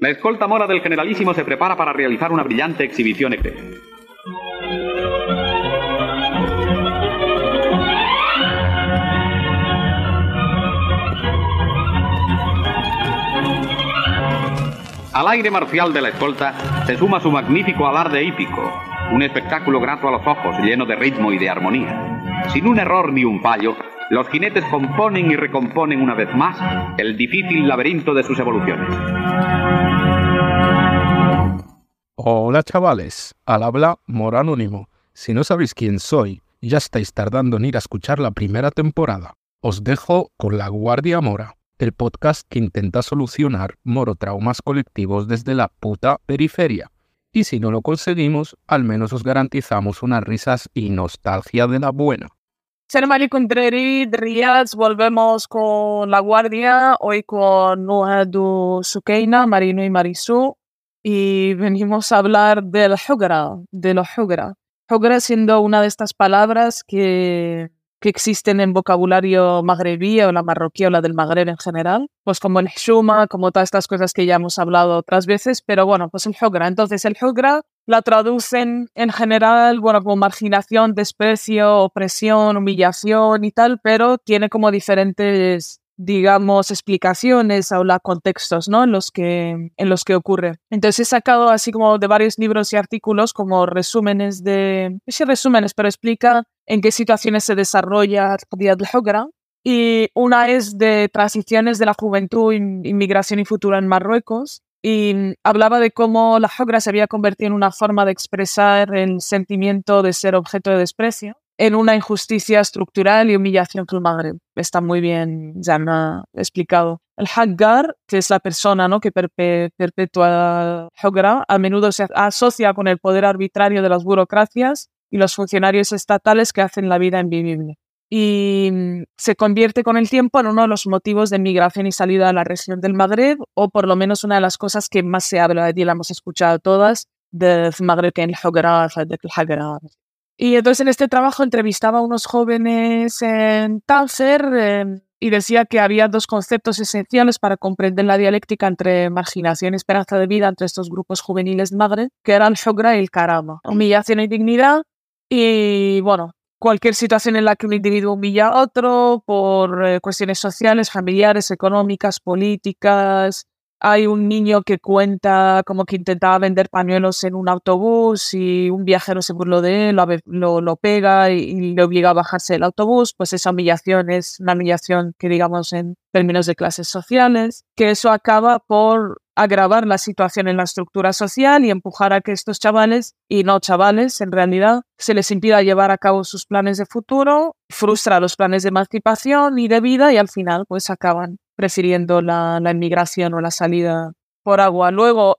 La escolta mora del generalísimo se prepara para realizar una brillante exhibición eclesiástica. Al aire marcial de la escolta se suma su magnífico alarde hípico, un espectáculo grato a los ojos, lleno de ritmo y de armonía. Sin un error ni un fallo, los jinetes componen y recomponen una vez más el difícil laberinto de sus evoluciones. Hola chavales, al habla Moranónimo. Si no sabéis quién soy, ya estáis tardando en ir a escuchar la primera temporada. Os dejo con La Guardia Mora el podcast que intenta solucionar morotraumas colectivos desde la puta periferia. Y si no lo conseguimos, al menos os garantizamos unas risas y nostalgia de la buena. Mari Contreras, Rías, volvemos con La Guardia, hoy con Nuhadu Sukeina, Marino y Marisú, y venimos a hablar del Hugra, de los Hugra. Hugra siendo una de estas palabras que que existen en vocabulario magrebí o la marroquí o la del Magreb en general, pues como el shuma, como todas estas cosas que ya hemos hablado otras veces, pero bueno, pues el hugra. Entonces el hugra la traducen en general, bueno, como marginación, desprecio, opresión, humillación y tal, pero tiene como diferentes digamos, explicaciones o la contextos ¿no? en, los que, en los que ocurre. Entonces he sacado así como de varios libros y artículos como resúmenes de, sé resúmenes, pero explica en qué situaciones se desarrolla la Hugra. Y una es de transiciones de la juventud, inmigración y futuro en Marruecos. Y hablaba de cómo la Hugra se había convertido en una forma de expresar el sentimiento de ser objeto de desprecio en una injusticia estructural y humillación que el Magreb. Está muy bien ya me explicado. El Haggar, que es la persona ¿no? que perpetúa Hugra, a menudo se asocia con el poder arbitrario de las burocracias y los funcionarios estatales que hacen la vida invivible. Y mm, se convierte con el tiempo en uno de los motivos de migración y salida a la región del Magreb, o por lo menos una de las cosas que más se habla de la hemos escuchado todas, del Magreb en el. Y entonces en este trabajo entrevistaba a unos jóvenes en Tánger em, y decía que había dos conceptos esenciales para comprender la dialéctica entre marginación y esperanza de vida entre estos grupos juveniles de Magreb, que eran el y el Karama. Humillación y dignidad y, bueno, cualquier situación en la que un individuo humilla a otro por eh, cuestiones sociales, familiares, económicas, políticas, hay un niño que cuenta como que intentaba vender pañuelos en un autobús y un viajero se burló de él, lo, lo, pega y, le obliga a bajarse del autobús, pues esa humillación es una humillación que digamos en términos de clases sociales, que eso acaba por agravar la situación en la estructura social y empujar a que estos chavales, y no chavales en realidad, se les impida llevar a cabo sus planes de futuro, frustra los planes de emancipación y de vida y al final pues acaban prefiriendo la, la inmigración o la salida por agua. Luego,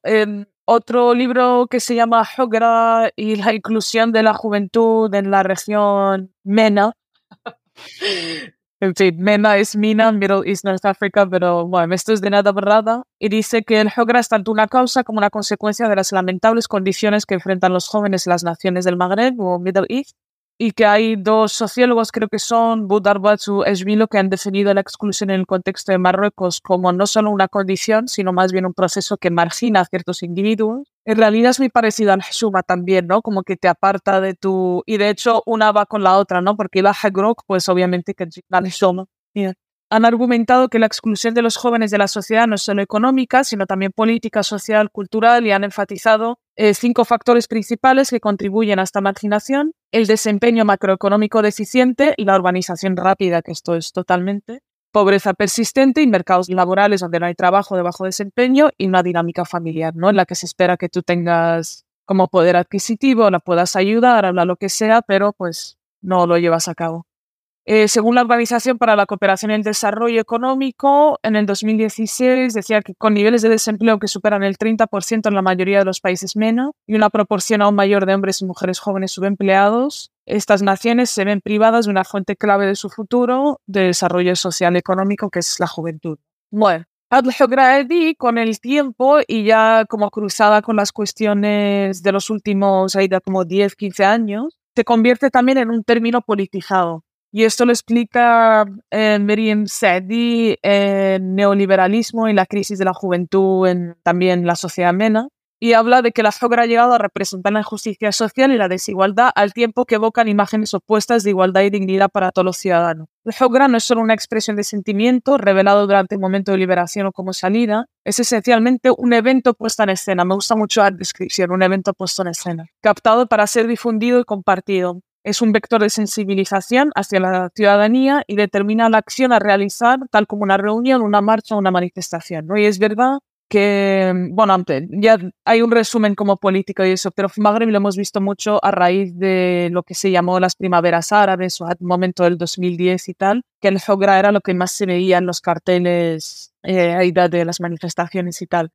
otro libro que se llama Hogra y la inclusión de la juventud en la región MENA. en fin, MENA es MENA, Middle East North Africa, pero bueno, esto es de nada verdad. Y dice que el Hogra es tanto una causa como una consecuencia de las lamentables condiciones que enfrentan los jóvenes en las naciones del Magreb o Middle East y que hay dos sociólogos, creo que son Budarbat y Esmilo, que han definido la exclusión en el contexto de Marruecos como no solo una condición, sino más bien un proceso que margina a ciertos individuos. En realidad es muy parecido al Hshuma también, ¿no? Como que te aparta de tu... Y de hecho una va con la otra, ¿no? Porque la Hagrok, pues obviamente que el Hshuma. Han argumentado que la exclusión de los jóvenes de la sociedad no es solo económica, sino también política, social, cultural y han enfatizado eh, cinco factores principales que contribuyen a esta marginación el desempeño macroeconómico deficiente y la urbanización rápida, que esto es totalmente, pobreza persistente y mercados laborales donde no hay trabajo de bajo desempeño y una dinámica familiar, ¿no? En la que se espera que tú tengas como poder adquisitivo, la puedas ayudar, hablar lo que sea, pero pues no lo llevas a cabo. Eh, según la Organización para la Cooperación y el Desarrollo Económico, en el 2016 decía que con niveles de desempleo que superan el 30% en la mayoría de los países menos y una proporción aún mayor de hombres y mujeres jóvenes subempleados, estas naciones se ven privadas de una fuente clave de su futuro de desarrollo social y económico, que es la juventud. Bueno, con el tiempo y ya como cruzada con las cuestiones de los últimos, como 10, 15 años, se convierte también en un término politizado Y esto lo explica eh, Miriam Sadi en Neoliberalismo y la crisis de la juventud en también la sociedad mena. Y habla de que la Jogra ha llegado a representar la injusticia social y la desigualdad al tiempo que evocan imágenes opuestas de igualdad y dignidad para todos los ciudadanos. La Jogra no es solo una expresión de sentimiento revelado durante el momento de liberación o como salida, es esencialmente un evento puesto en escena. Me gusta mucho la descripción, un evento puesto en escena, captado para ser difundido y compartido es un vector de sensibilización hacia la ciudadanía y determina la acción a realizar, tal como una reunión, una marcha o una manifestación. ¿no? Y es verdad que, bueno, ya hay un resumen como político y eso, pero Maghreb lo hemos visto mucho a raíz de lo que se llamó las primaveras árabes o al momento del 2010 y tal, que el Jogra era lo que más se veía en los carteles eh, de las manifestaciones y tal.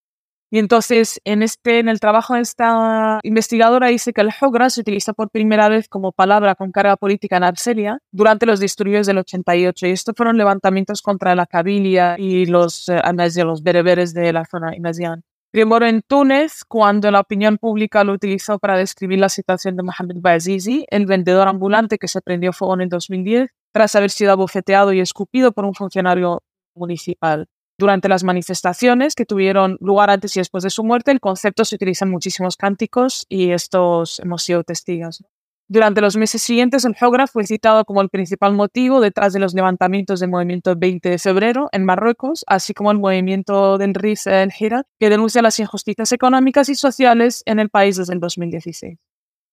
Y entonces, en, este, en el trabajo de esta investigadora dice que el Jogra se utiliza por primera vez como palabra con carga política en Argelia durante los disturbios del 88. Y estos fueron levantamientos contra la Cabilia y los, eh, los bereberes de la zona inasián. Primero en Túnez, cuando la opinión pública lo utilizó para describir la situación de Mohamed Bouazizi, el vendedor ambulante que se prendió fuego en el 2010 tras haber sido abofeteado y escupido por un funcionario municipal. Durante las manifestaciones que tuvieron lugar antes y después de su muerte, el concepto se utiliza en muchísimos cánticos y estos hemos sido testigos. Durante los meses siguientes, el Jogra fue citado como el principal motivo detrás de los levantamientos del movimiento 20 de febrero en Marruecos, así como el movimiento del RIS en Hirat, que denuncia las injusticias económicas y sociales en el país desde el 2016.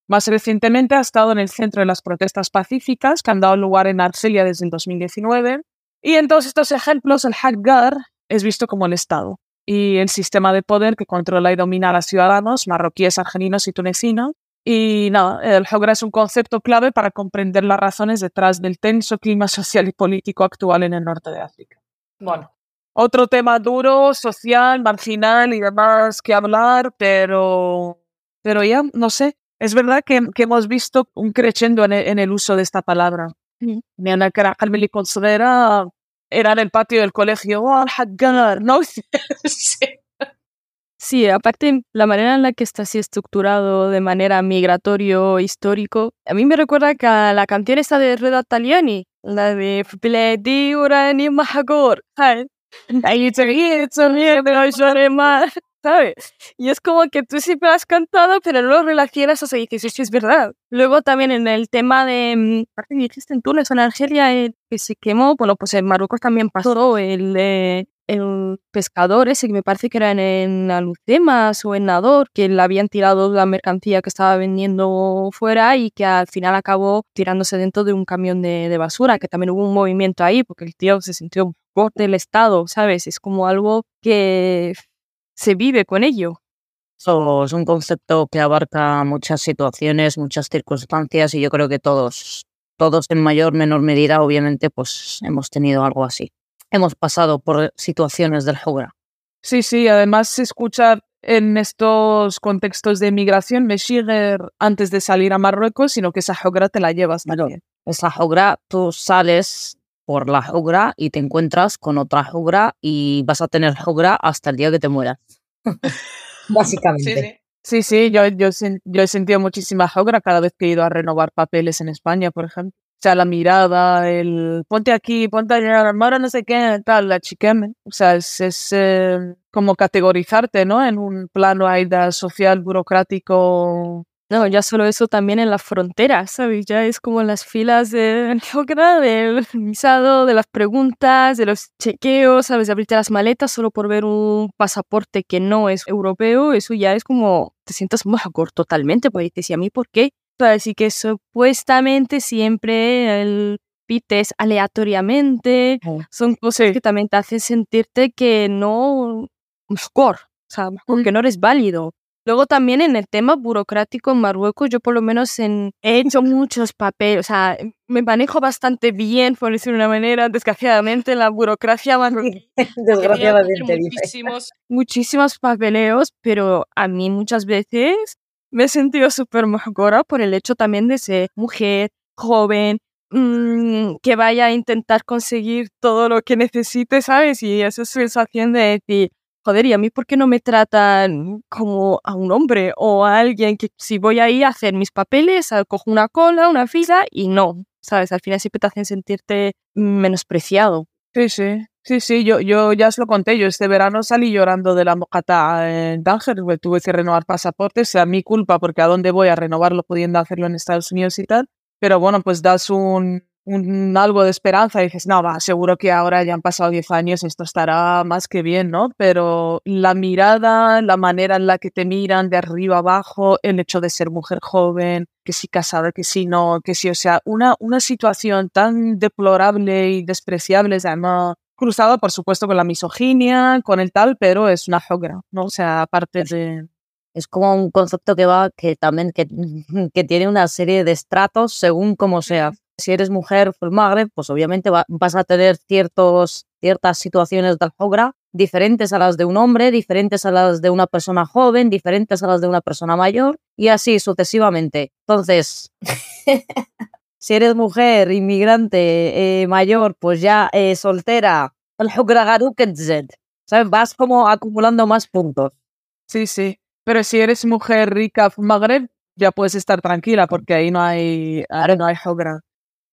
Más recientemente ha estado en el centro de las protestas pacíficas que han dado lugar en Argelia desde el 2019. Y en todos estos ejemplos, el Haggar es visto como el Estado y el sistema de poder que controla y domina a los ciudadanos marroquíes, argelinos y tunecinos. Y nada, el Jogra es un concepto clave para comprender las razones detrás del tenso clima social y político actual en el norte de África. Bueno, otro tema duro, social, marginal y demás que hablar, pero, pero ya, no sé, es verdad que, que hemos visto un crescendo en el, en el uso de esta palabra. Me han era en el patio del colegio, oh, ¿no? sí. aparte la manera en la que está así estructurado de manera migratorio, histórico, a mí me recuerda que a la canción esta de Reda Taliani, la de Pledi Urani Mahagor. Ahí se más. ¿Sabes? Y es como que tú siempre has cantado, pero no lo relacionas, o sea, dices, eso es verdad. Luego también en el tema de, mm, que dijiste en Túnez o en Argelia, el que se quemó, bueno, pues en Marruecos también pasó el, el pescador ese, que me parece que era en, Alucemas o en Nador, que le habían tirado la mercancía que estaba vendiendo fuera y que al final acabó tirándose dentro de un camión de, de basura, que también hubo un movimiento ahí, porque el tío se sintió por del Estado, ¿sabes? Es como algo que se vive con ello. Eso es un concepto que abarca muchas situaciones, muchas circunstancias y yo creo que todos, todos en mayor o menor medida, obviamente, pues hemos tenido algo así. Hemos pasado por situaciones del Jogra. Sí, sí, además escuchar en estos contextos de migración me sigue antes de salir a Marruecos, sino que esa Jogra te la llevas también. esa Jogra, tú sales por la Jogra y te encuentras con otra Jogra y vas a tener Jogra hasta el día que te mueras. Básicamente. Sí, sí, yo, yo, yo, he sentido muchísima Jogra cada vez que he ido a renovar papeles en España, por ejemplo. O sea, la mirada, el ponte aquí, ponte allá, ahora no sé qué, tal, la chiqueme. O sea, es, es eh, como categorizarte, ¿no? En un plano ahí de social, burocrático, no, ya solo eso también en las fronteras, ¿sabes? Ya es como las filas de del visado, de las preguntas, de los chequeos, ¿sabes? De abrirte las maletas solo por ver un pasaporte que no es europeo, eso ya es como, te sientas mejor totalmente, porque dices, ¿y a mí por qué? Así que supuestamente siempre el pites aleatoriamente, son cosas que también te hacen sentirte que no, mejor, o sea, que no eres válido. Luego también en el tema burocrático en Marruecos, yo por lo menos en, he hecho muchos papeles, o sea, me manejo bastante bien, por decirlo de una manera, desgraciadamente en la burocracia marroquí. desgraciadamente. Muchísimos, muchísimos papeleos, pero a mí muchas veces me he sentido súper mejor por el hecho también de ser mujer, joven, mm, que vaya a intentar conseguir todo lo que necesite, ¿sabes? Y esa sensación de decir, joder, ¿y a mí por qué no me tratan como a un hombre o a alguien que si voy ahí a hacer mis papeles, cojo una cola, una fila y no, ¿sabes? Al final siempre te hacen sentirte menospreciado. Sí, sí. Sí, sí, yo, yo ya os lo conté. Yo este verano salí llorando de la mocata en Tánger. Tuve que renovar pasaportes. Sea mi culpa, porque a dónde voy a renovarlo pudiendo hacerlo en Estados Unidos y tal. Pero bueno, pues das un, un, algo de esperanza y dices, no, va, seguro que ahora ya han pasado 10 años, esto estará más que bien, ¿no? Pero la mirada, la manera en la que te miran de arriba abajo, el hecho de ser mujer joven, que si casada, que si no, que si, o sea, una, una situación tan deplorable y despreciable, además cruzado, por supuesto, con la misoginia, con el tal, pero es una jogra, ¿no? O sea, aparte de... Es como un concepto que va, que también, que, que tiene una serie de estratos según como sea si eres mujer full magre, pues obviamente vas a tener ciertos, ciertas situaciones de alfogra diferentes a las de un hombre, diferentes a las de una persona joven, diferentes a las de una persona mayor y así sucesivamente. Entonces, si eres mujer, inmigrante, eh, mayor, pues ya eh, soltera, ¿sabes? Vas como acumulando más puntos. Sí, sí. Pero si eres mujer rica, magre, ya puedes estar tranquila porque ahí no hay, no hay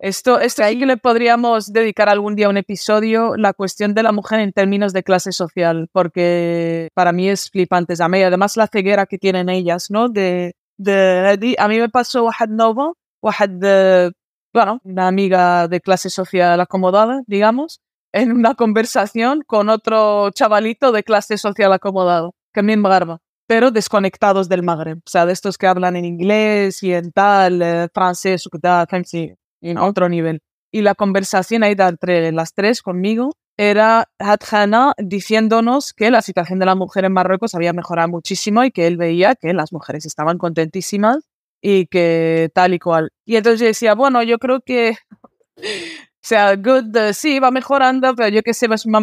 esto, esto ahí que le podríamos dedicar algún día un episodio, la cuestión de la mujer en términos de clase social, porque para mí es flipante a. Además, la ceguera que tienen ellas, ¿no? De, de, a mí me pasó Wahad Novo, Wahad, de, bueno, una amiga de clase social acomodada, digamos, en una conversación con otro chavalito de clase social acomodado, que me Magarba, pero desconectados del Magreb, o sea, de estos que hablan en inglés y en tal, eh, francés, tal, en otro nivel. Y la conversación ahí entre las tres conmigo era Hadjana diciéndonos que la situación de la mujer en Marruecos había mejorado muchísimo y que él veía que las mujeres estaban contentísimas y que tal y cual. Y entonces yo decía, bueno, yo creo que, o sea, good, uh, sí, va mejorando, pero yo que sé, es una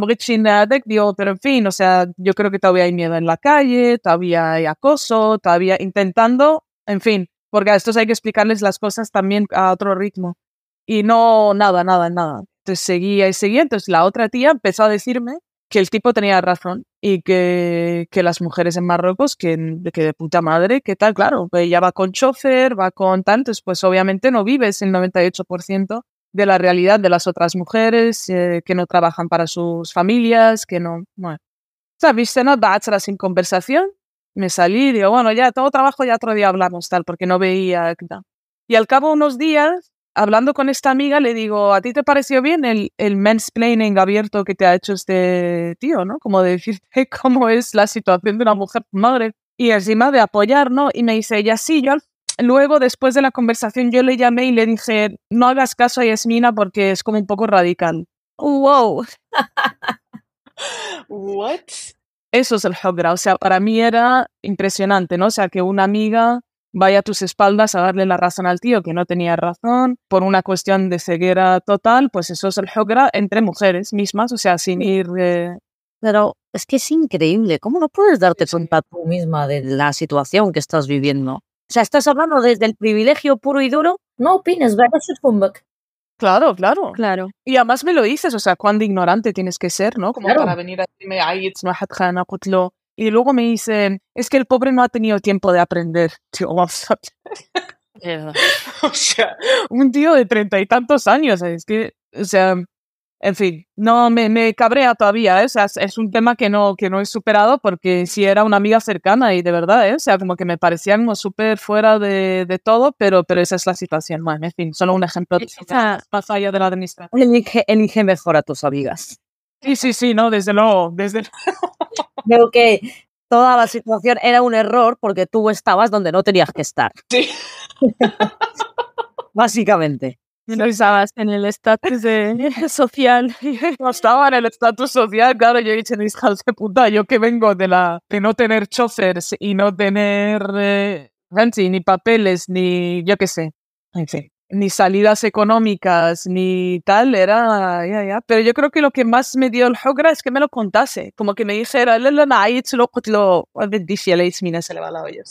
digo, pero en fin, o sea, yo creo que todavía hay miedo en la calle, todavía hay acoso, todavía intentando, en fin, porque a estos hay que explicarles las cosas también a otro ritmo. Y no, nada, nada, nada. Entonces seguía y seguía. Entonces la otra tía empezó a decirme que el tipo tenía razón y que, que las mujeres en Marruecos, que, que de puta madre, que tal, claro, ella va con chofer, va con tantos, pues obviamente no vives el 98% de la realidad de las otras mujeres eh, que no trabajan para sus familias, que no, bueno. Viste, no, sin conversación, me salí y digo, bueno, ya todo trabajo, ya otro día hablamos, tal, porque no veía. Y al cabo de unos días hablando con esta amiga, le digo, ¿a ti te pareció bien el, el mansplaining abierto que te ha hecho este tío, ¿no? Como de decirte cómo es la situación de una mujer madre. Y encima de apoyar, ¿no? Y me dice ella, sí, yo luego, después de la conversación, yo le llamé y le dije, no hagas caso a Yasmina porque es como un poco radical. ¡Wow! ¿What? Eso es el Hogra. O sea, para mí era impresionante, ¿no? O sea, que una amiga vaya a tus espaldas a darle la razón al tío que no tenía razón por una cuestión de ceguera total, pues eso es el jogra entre mujeres mismas, o sea, sin ir... Pero es que es increíble, ¿cómo no puedes darte cuenta tú misma de la situación que estás viviendo? O sea, estás hablando desde el privilegio puro y duro, no opines, ¿verdad? Claro, claro. Claro. Y además me lo dices, o sea, cuán ignorante tienes que ser, ¿no? Como para venir a decirme, ay, it's not y luego me dicen, es que el pobre no ha tenido tiempo de aprender. Tío, vamos a... o sea, un tío de treinta y tantos años, es que, o sea, en fin, no me, me cabrea todavía, ¿eh? o sea, es un tema que no, que no he superado porque si era una amiga cercana y de verdad, ¿eh? o sea, como que me parecían como súper fuera de, de, todo, pero, pero esa es la situación. Bueno, en fin, solo un ejemplo de más allá de la administración. Elige, elige mejor a tus amigas. Sí, sí, sí, no, desde luego, desde Creo que toda la situación era un error porque tú estabas donde no tenías que estar. Sí. Básicamente. No estabas en el estatus social. No estaba en el estatus social, claro, yo he dicho, hijas de puta, yo que vengo de la de no tener chofers y no tener eh, ni papeles, ni yo qué sé. En fin ni salidas económicas, ni tal, era, ya, ya. Pero yo creo que lo que más me dio el jogra es que me lo contase, como que me dijera, lo lo se le va la olla.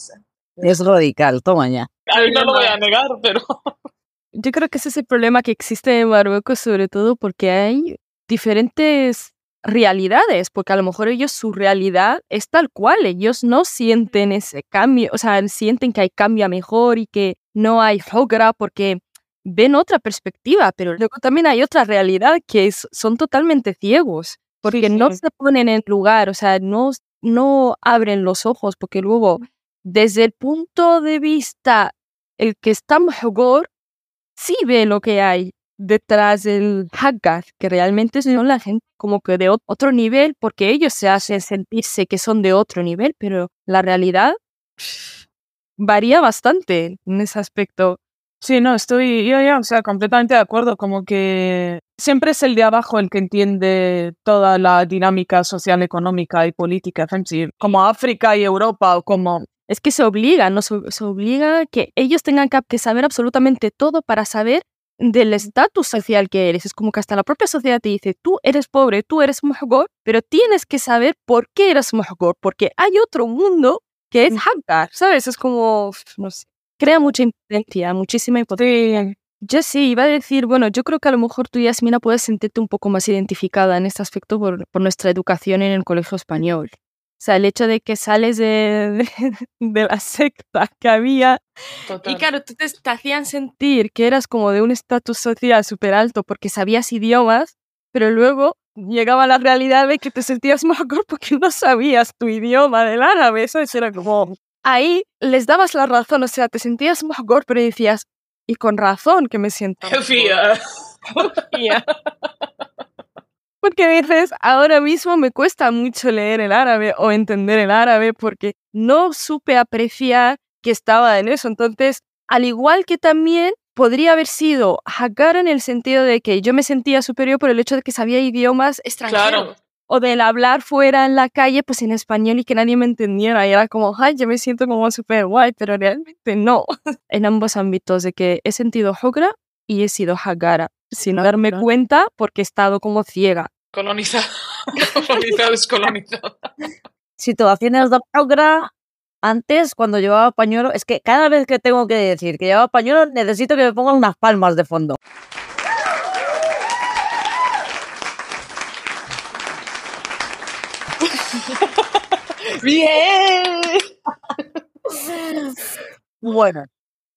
Es radical, toma ya. no lo voy a negar, pero... Yo creo que ese es el problema que existe en Marruecos, sobre todo porque hay diferentes realidades, porque a lo mejor ellos su realidad es tal cual, ellos no sienten ese cambio, o sea, sienten que hay cambio a mejor y que no hay hogra porque ven otra perspectiva, pero luego también hay otra realidad que es, son totalmente ciegos, porque no se ponen en lugar, o sea, no, no abren los ojos, porque luego, desde el punto de vista, el que está mejor, sí ve lo que hay detrás del Haggard, que realmente son la gente como que de otro nivel, porque ellos se hacen sentirse que son de otro nivel, pero la realidad varía bastante en ese aspecto. Sí, no, estoy yo ya, o sea, completamente de acuerdo, como que siempre es el de abajo el que entiende toda la dinámica social, económica y política, como África y Europa o como... Es que se obliga, ¿no? Se, obliga que ellos tengan que saber absolutamente todo para saber del estatus social que eres. Es como que hasta la propia sociedad te dice, tú eres pobre, tú eres mejor, pero tienes que saber por qué eres mejor, porque hay otro mundo que es Hagar, ¿sabes? Es como, no sé, crea mucha impotencia, muchísima impotencia. Yo sí, iba a decir, bueno, yo creo que a lo mejor tú, Yasmina, puedes sentirte un poco más identificada en este aspecto por, por nuestra educación en el colegio español. O sea, el hecho de que sales de, de, la secta que había y claro, tú te, te, hacían sentir que eras como de un estatus social súper alto porque sabías idiomas, pero luego llegaba la realidad de que te sentías mejor porque no sabías tu idioma del árabe. Eso era como ahí les dabas la razón, o sea, te sentías mejor, pero decías, y con razón que me siento. Sofía. Porque dices, ahora mismo me cuesta mucho leer el árabe o entender el árabe porque no supe apreciar que estaba en eso. Entonces, al igual que también podría haber sido Hagar en el sentido de que yo me sentía superior por el hecho de que sabía idiomas extranjeros. Claro o del hablar fuera en la calle, pues en español y que nadie me entendiera. Y era como, ay, yo me siento como súper guay, pero realmente no. en ambos ámbitos de que he sentido Hogra y he sido Hagara, sin darme cuenta porque he estado como ciega. Colonizado, colonizado, descolonizado. Situaciones de Hogra antes, cuando llevaba pañuelo, es que cada vez que tengo que decir que llevaba pañuelo, necesito que me pongan unas palmas de fondo. ¡Bien! bueno,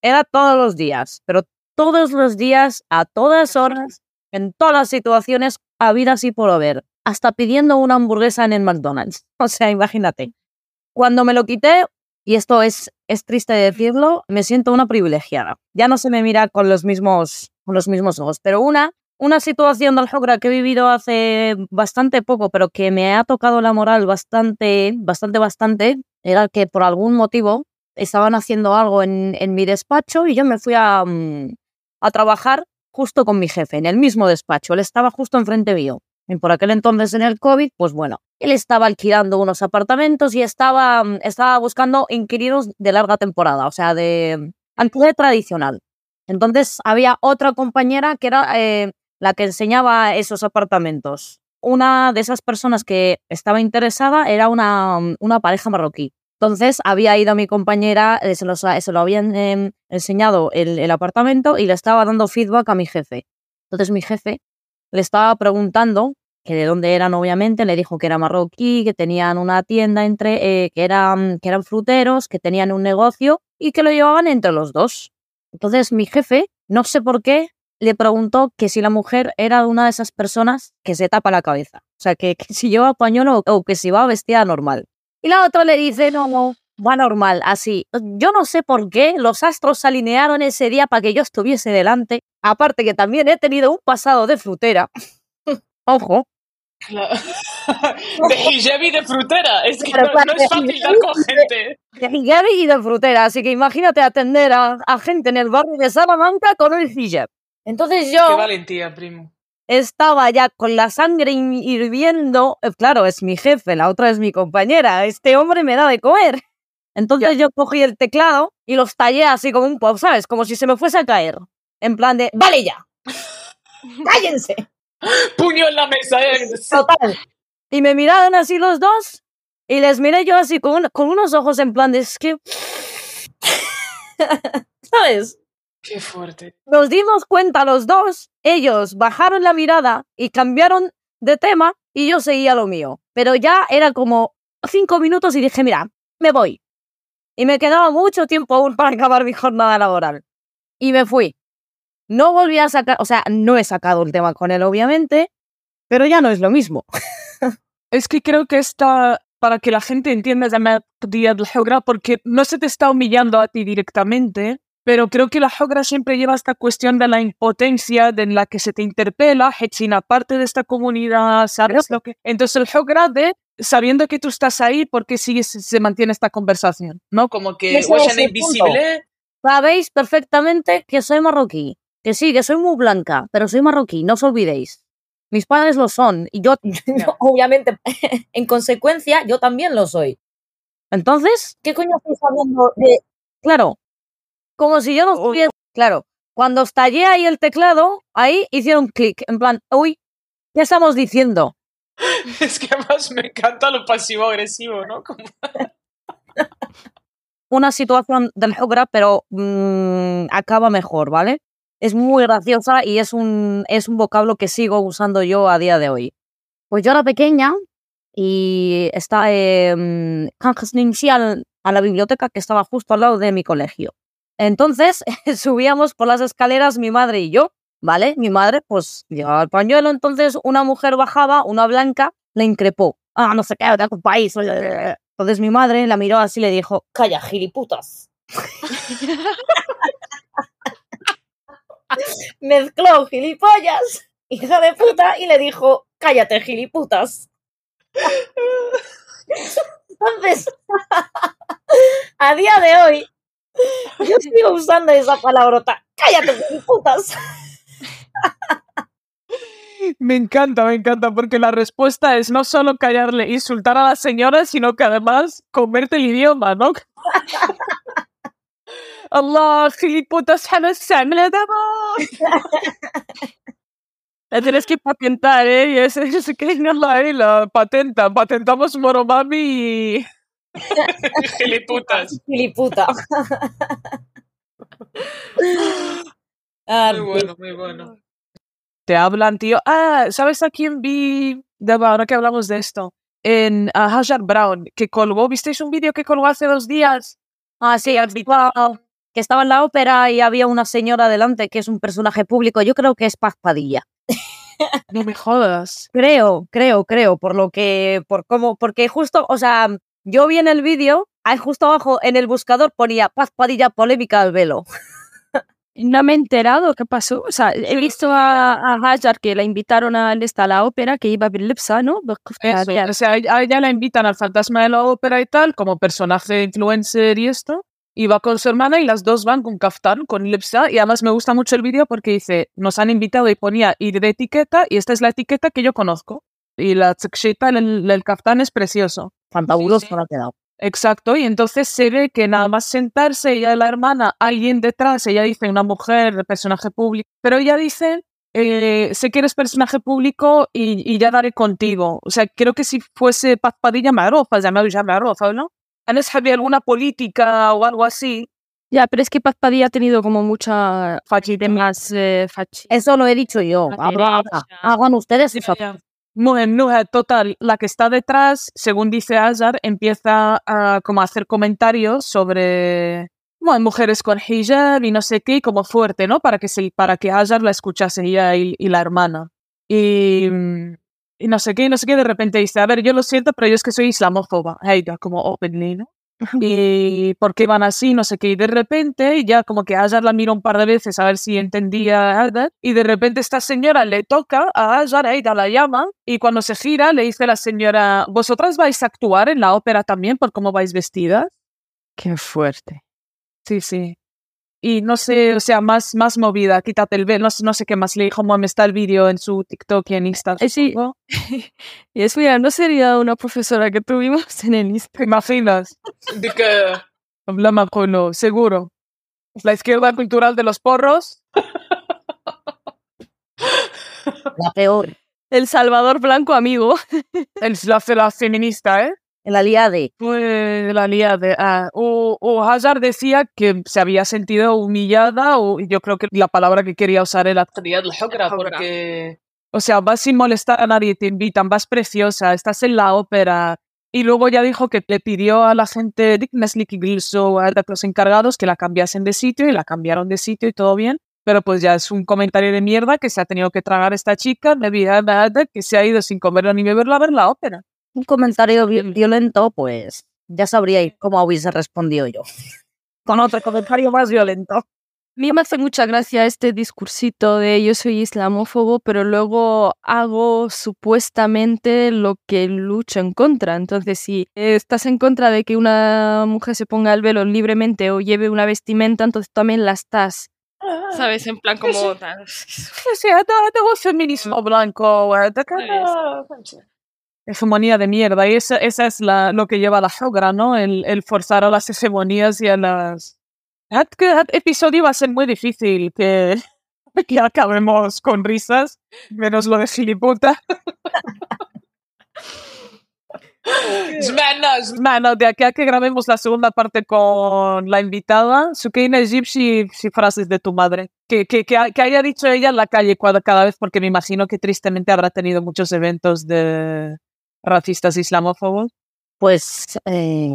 era todos los días, pero todos los días, a todas horas, en todas las situaciones, habidas y por haber, hasta pidiendo una hamburguesa en el McDonald's. O sea, imagínate. Cuando me lo quité, y esto es, es triste decirlo, me siento una privilegiada. Ya no se me mira con los mismos, con los mismos ojos, pero una una situación del Jogra que he vivido hace bastante poco, pero que me ha tocado la moral bastante, bastante, bastante, era que por algún motivo estaban haciendo algo en, en mi despacho y yo me fui a, mm, a, trabajar justo con mi jefe, en el mismo despacho. Él estaba justo enfrente mío. Por aquel entonces en el COVID, pues bueno, él estaba alquilando unos apartamentos y estaba, mm, estaba buscando inquilinos de larga temporada, o sea, de alquiler tradicional. Entonces había otra compañera que era eh, la que enseñaba esos apartamentos. Una de esas personas que estaba interesada era una, mm, una pareja marroquí. Entonces había ido a mi compañera, eh, se, se lo habían em, enseñado el, el apartamento y le estaba dando feedback a mi jefe. Entonces mi jefe le estaba preguntando que de dónde eran, obviamente, le dijo que era marroquí, que tenían una tienda entre, eh, que, eran, que eran fruteros, que tenían un negocio y que lo llevaban entre los dos. Entonces mi jefe, no sé por qué, le preguntó que si la mujer era una de esas personas que se tapa la cabeza. O sea, que, si lleva pañuelo o, que si va vestida normal. Y la otra le dice, no, no, va normal, así. Yo no sé por qué los astros se alinearon ese día para que yo estuviese delante. Aparte que también he tenido un pasado de frutera. Ojo. De hijab y de frutera. Es que no, es fácil dar con gente. De hijab y de frutera. Así que imagínate atender a, a gente en el barrio de Salamanca con el hijab. Entonces yo... Qué valentía, primo. Estaba ya con la sangre hirviendo. Eh, claro, es mi jefe, la otra es mi compañera. Este hombre me da de comer. Entonces yo cogí el teclado y los tallé así como un pop, ¿sabes? Como si se me fuese a caer. En plan de, vale ya. Cállense. Puño en la mesa. Eh. Total. Y me miraron así los dos y les miré yo así con, con unos ojos en plan de, es que... ¿Sabes? Qué fuerte. Nos dimos cuenta los dos, ellos bajaron la mirada y cambiaron de tema y yo seguía lo mío. Pero ya era como cinco minutos y dije, mira, me voy. Y me quedaba mucho tiempo aún para acabar mi jornada laboral. Y me fui. No volví a sacar, o sea, no he sacado el tema con él, obviamente, pero ya no es lo mismo. Es que creo que está para que la gente entienda de día del Hogra, porque no se te está humillando a ti directamente, pero creo que la Hogra siempre lleva esta cuestión de la impotencia de en la que se te interpela, Hechina parte de esta comunidad, ¿sabes lo que? Entonces el Hogra de sabiendo que tú estás ahí, ¿por qué sigue, se mantiene esta conversación? ¿No? Como que el invisible. Sabéis perfectamente que soy marroquí. Que sí, que soy muy blanca, pero soy marroquí, no os olvidéis. Mis padres lo son y yo, yo, obviamente, en consecuencia, yo también lo soy. Entonces, ¿qué coño estáis hablando de...? Claro, como si yo no estuviera... Claro, cuando estallé ahí el teclado, ahí hicieron clic, en plan, uy, ¿qué estamos diciendo? Es que además me encanta lo pasivo-agresivo, ¿no? Como- Una situación del Hogra, pero mm, acaba mejor, ¿vale? Es muy graciosa y es un, es un vocablo que sigo usando yo a día de hoy. Pues yo era pequeña y estaba eh, a la biblioteca que estaba justo al lado de mi colegio. Entonces subíamos por las escaleras mi madre y yo, ¿vale? Mi madre pues llevaba el pañuelo, entonces una mujer bajaba, una blanca, le increpó. Ah, no sé qué, de tu país. Entonces mi madre la miró así y le dijo, calla, giliputas. Mezcló gilipollas, hija de puta, y le dijo, cállate, giliputas. Entonces, a día de hoy, yo sigo usando esa palabrota, cállate, giliputas. Me encanta, me encanta, porque la respuesta es no solo callarle, insultar a la señora, sino que además comerte el idioma, ¿no? Allah, samla La tienes que patentar, ¿eh? Y ese, ese que no la, eh, la patenta. Patentamos Moromami y... Giliputas. Giliputa. Ah, muy bueno. Te hablan, tío. Ah, ¿sabes a quién vi? Deba, ahora que hablamos de esto. En a Hajar Brown, que colgó, ¿visteis un vídeo que colgó hace dos días? Ah, sí, has visto que estaba en la ópera y había una señora delante que es un personaje público. Yo creo que es Paz Padilla. No me jodas. Creo, creo, creo, por lo que, por cómo, porque justo, o sea, yo vi en el vídeo, ahí justo abajo en el buscador ponía Paz Padilla polémica al velo. No me he enterado qué pasó. O sea, he visto a, a Hajar que la invitaron a, esta, a la ópera que iba a Lipsa, ¿no? Eso, o sea, a ella la invitan al fantasma de la ópera y tal, como personaje influencer y esto. Y va con su hermana y las dos van con kaftán, con lipsa. Y además me gusta mucho el vídeo porque dice, nos han invitado y ponía ir de etiqueta y esta es la etiqueta que yo conozco. Y la tzekshita, el, el kaftán es precioso. Fantabuloso Sí, ha quedado. Exacto, y entonces se ve que nada más sentarse, ella y la hermana, alguien detrás, ella dice una mujer, personaje público, pero ella dice, eh, sé que eres personaje público y, y ya daré contigo. O sea, creo que si fuese Paz Padilla Marofa, llamado ya Marofa, ¿no? ¿Anes había alguna política o algo así? Ya, pero es que Paz Padilla ha tenido como mucha Fachita. temas eh. Eso lo he dicho yo. Habrá- hagan ustedes Ya, Mujer, mujer, total, la que está detrás, según dice Azar, empieza a como hacer comentarios sobre mujeres con hijab y no sé qué, como fuerte, ¿no? Para que, se, para que Azar la escuchase ella y, la hermana. Y, y no sé qué, y no sé qué, de repente dice, a ver, yo lo siento, pero yo es que soy islamófoba. Ella, como openly, ¿no? Y por qué van así, no sé qué. Y de repente, ya como que Azar la mira un par de veces a ver si entendía a y de repente esta señora le toca a Azar, Aida la llama, y cuando se gira le dice la señora, ¿vosotras vais a actuar en la ópera también por cómo vais vestidas? Qué fuerte. Sí, sí. Y no sé, o sea, más, más movida, quítate el velo, no, sé- no sé qué más le dijo, me está el vídeo en su TikTok y en Insta. Eh, sí. Y es, mira, no sería una profesora que tuvimos en el Insta. ¿Te imaginas? De que hablamos con lo seguro. La izquierda cultural de los porros. la peor. El Salvador Blanco amigo. El, la, la feminista, ¿eh? El aliade. Fue la liada. Ah, o, o Hazard decía que se había sentido humillada, o yo creo que la palabra que quería usar era porque O sea, vas sin molestar a nadie, te invitan, vas preciosa, estás en la ópera. Y luego ya dijo que le pidió a la gente, a los encargados, que la cambiasen de sitio y la cambiaron de sitio y todo bien. Pero pues ya es un comentario de mierda que se ha tenido que tragar esta chica, que se ha ido sin comer ni beberla a ver la ópera. Un comentario violento, pues ya sabríais cómo hubiese respondido yo. Con otro comentario más violento. A mí me hace mucha gracia este discursito de yo soy islamófobo, pero luego hago supuestamente lo que lucho en contra. Entonces, si estás en contra de que una mujer se ponga el velo libremente o lleve una vestimenta, entonces también la estás. ¿Sabes? En plan como... Sí, tengo feminismo blanco. Hegemonía de mierda. Y esa, esa es la, lo que lleva a la sogra, ¿no? El, el forzar a las hegemonías y a las este episodio va a ser muy difícil que, que acabemos con risas, menos lo de filiputa. Mano, de aquí a que grabemos la segunda parte con la invitada, Sukeina Gypsy, si frases de tu madre. Que, que, que, haya dicho ella en la calle cada vez, porque me imagino que tristemente habrá tenido muchos eventos de racistas islamófobos. Pues eh,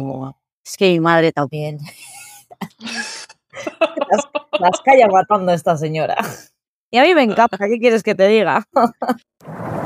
es que mi madre también. las, las calla matando a esta señora. Y a mí me encanta, ¿qué quieres que te diga?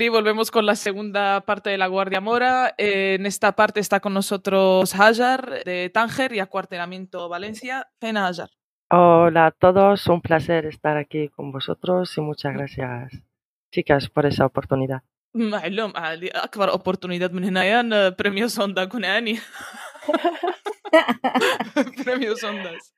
Y volvemos con la segunda parte de la Guardia Mora. en esta parte está con nosotros Hajar de Tánger y Acuartelamiento Valencia. Pena Hajar. Hola a todos, un placer estar aquí con vosotros y muchas gracias, chicas, por esa oportunidad. معلوم عادي أكبر opportunidad من هنايا بريميو سوندا كوناني premios ondas.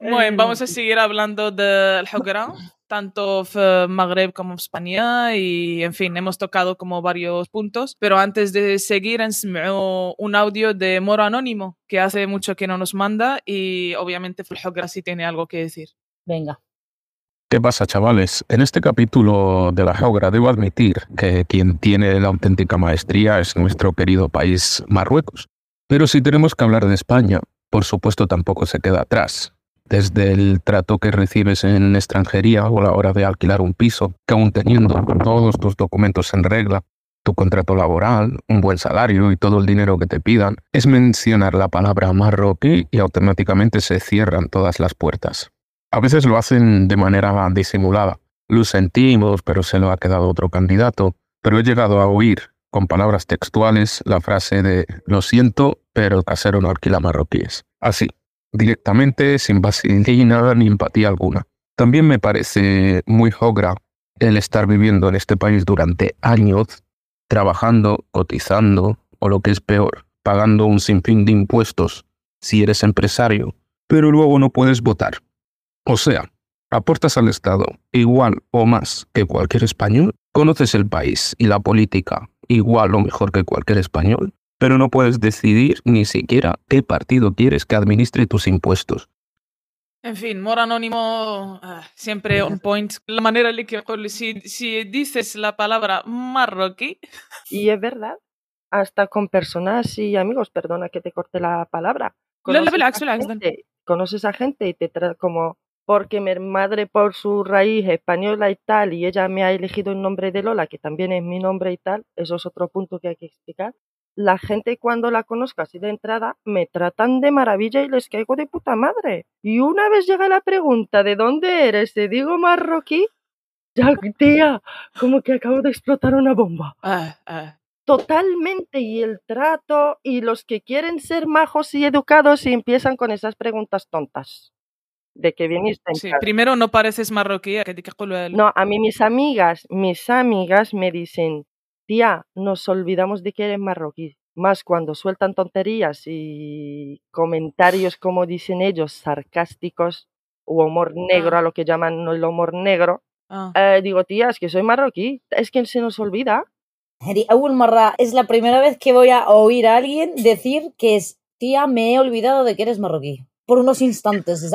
bueno, vamos a seguir hablando del Hogara, tanto en Magreb como en España, y en fin, hemos tocado como varios puntos, pero antes de seguir, enseñó un audio de Moro Anónimo, que hace mucho que no nos manda, y obviamente el Hogara sí tiene algo que decir. Venga. ¿Qué pasa, chavales? En este capítulo de la Geogra debo admitir que quien tiene la auténtica maestría es nuestro querido país Marruecos. Pero si tenemos que hablar de España, por supuesto tampoco se queda atrás. Desde el trato que recibes en extranjería o a la hora de alquilar un piso, que aún teniendo todos tus documentos en regla, tu contrato laboral, un buen salario y todo el dinero que te pidan, es mencionar la palabra marroquí y automáticamente se cierran todas las puertas. A veces lo hacen de manera disimulada. Lo sentimos, pero se lo ha quedado otro candidato. Pero he llegado a oír, con palabras textuales, la frase de lo siento, pero casero no alquila marroquíes. Así, directamente, sin vaselina ni empatía alguna. También me parece muy jogra el estar viviendo en este país durante años, trabajando, cotizando, o lo que es peor, pagando un sinfín de impuestos si eres empresario, pero luego no puedes votar. O sea, aportas al Estado igual o más que cualquier español, conoces el país y la política igual o mejor que cualquier español, pero no puedes decidir ni siquiera qué partido quieres que administre tus impuestos. En fin, Mor Anónimo ah, siempre on point. La manera en que si, si dices la palabra marroquí. Y es verdad, hasta con personas y amigos, perdona que te corte la palabra. Conoces, a, gente, conoces a gente y te trata como porque mi madre por su raíz española y tal, y ella me ha elegido el nombre de Lola, que también es mi nombre y tal, eso es otro punto que hay que explicar la gente cuando la conozco así de entrada me tratan de maravilla y les caigo de puta madre. Y una vez llega la pregunta de dónde eres, te digo marroquí, ya tía, como que acabo de explotar una bomba. Ah, ah. Totalmente, y el trato, y los que quieren ser majos y educados y empiezan con esas preguntas tontas. De que viniste. Sí, primero no pareces marroquí, que No, a mí mis amigas, mis amigas me dicen, tía, nos olvidamos de que eres marroquí. Más cuando sueltan tonterías y comentarios, como dicen ellos, sarcásticos o humor negro, ah. a lo que llaman el humor negro. Ah. Eh, digo, tía, es que soy marroquí. Es que se nos olvida. Es la primera vez que voy a oír a alguien decir que es, tía, me he olvidado de que eres marroquí por unos instantes. O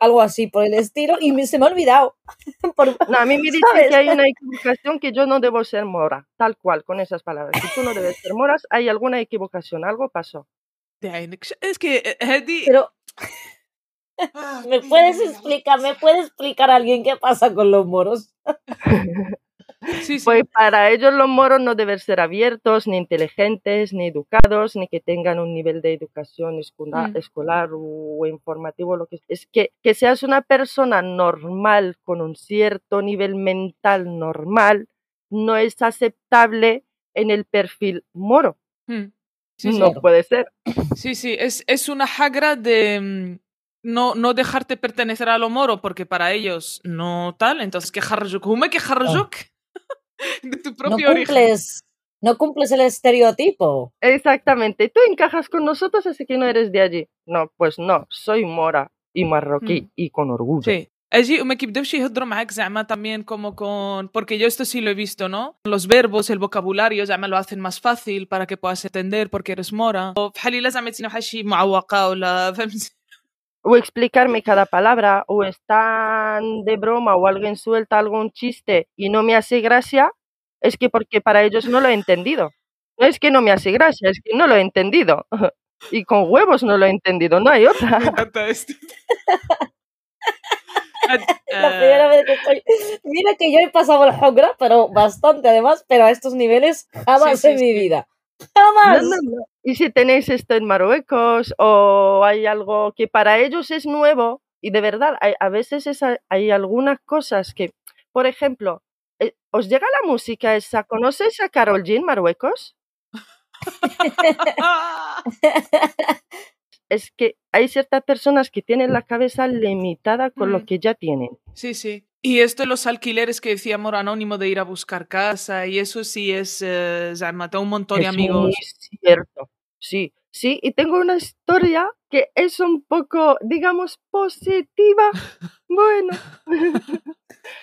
algo así por el estilo y se me ha olvidado. por, no, a mí me dice ¿sabes? que hay una equivocación que yo no debo ser mora, tal cual, con esas palabras. Si tú no debes ser moras, hay alguna equivocación, algo pasó. Es que, Hedy... Pero, ¿Me puedes explicar, me puede explicar alguien qué pasa con los moros? Sí, sí. Pues para ellos los moros no deben ser abiertos, ni inteligentes, ni educados, ni que tengan un nivel de educación escolar, Mm. escolar o informativo. Lo que es que que seas una persona normal con un cierto nivel mental normal no es aceptable en el perfil moro. Mm. Sí, sí. no puede ser. Sí, sí, es, es una hagra de mm, no, no dejarte pertenecer a lo moro porque para ellos no tal, entonces que harjuk, hume que harjuk de tu no propio origen. cumples no cumples el estereotipo Exactamente. Tú encajas con nosotros, así que no eres de allí. No, pues no, soy mora y marroquí Mm. y con orgullo. Sí. اجي وما كيبداوش يهضروا معاك زعما también como con porque yo esto sí lo he visto no los verbos el vocabulario زعما lo hacen más fácil para que puedas entender porque eres mora o بحال الا زعما تسينا بحال شي معوقه ولا فهمت o explicarme cada palabra, o están de broma, o alguien suelta algún chiste y no me hace gracia, es que porque para ellos no lo he entendido. No es que no me hace gracia, es que no lo he entendido. Y con huevos no lo he entendido, no hay me otra. encanta esto la primera vez que estoy mira que yo he pasado el Hogra pero bastante además pero a estos niveles jamás Sí, sí, en mi vida No, jamás no, no. Y si tenéis esto en Marruecos o hay algo que para ellos es nuevo y de verdad hay, a veces es hay algunas cosas que, por ejemplo, eh, ¿os llega la música esa? ¿Conoces a Carol G en Marruecos? es que hay ciertas personas que tienen la cabeza limitada con Mm. lo que ya tienen. Sí, sí. Y esto de los alquileres que decía Moro Anónimo de ir a buscar casa y eso sí es, eh, za'ma, tengo un montón de amigos. muy cierto. Sí, sí, y tengo una historia que es un poco, digamos, positiva. Bueno,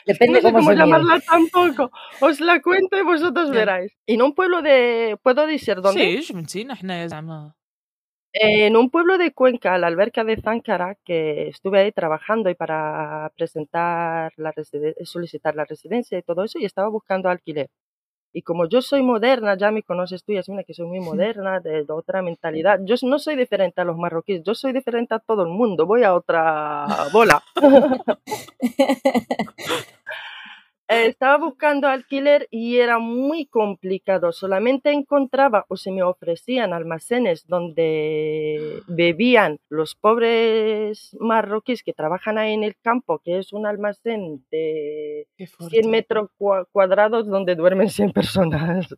Depende no sé cómo, cómo llamarla tampoco. Os la cuento y vosotros veráis. En un pueblo de, ¿puedo decir dónde? Sí, en un pueblo de Cuenca, la alberca de Záncara, que estuve ahí trabajando y para presentar la solicitar la residencia y todo eso, y estaba buscando alquiler. Y como yo soy moderna, ya me conoces tú, Yasmina, que soy muy moderna, de, de otra mentalidad. Yo no soy diferente a los marroquíes, yo soy diferente a todo el mundo, voy a otra bola. Eh, Estaba buscando alquiler y era muy complicado. Solamente encontraba o se me ofrecían almacenes donde bebían los pobres marroquíes que trabajan ahí en el campo, que es un almacén de Qué 100 fuerte. metros cua- cuadrados donde duermen 100 personas,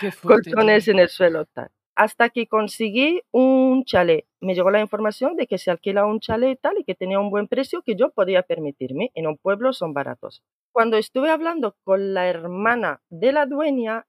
Qué fuerte. colchones en el suelo. Tal. Hasta que conseguí un chalet. Me llegó la información de que se alquila un chalet y tal y que tenía un buen precio que yo podía permitirme. En un pueblo son baratos. Cuando estuve hablando con la hermana de la dueña,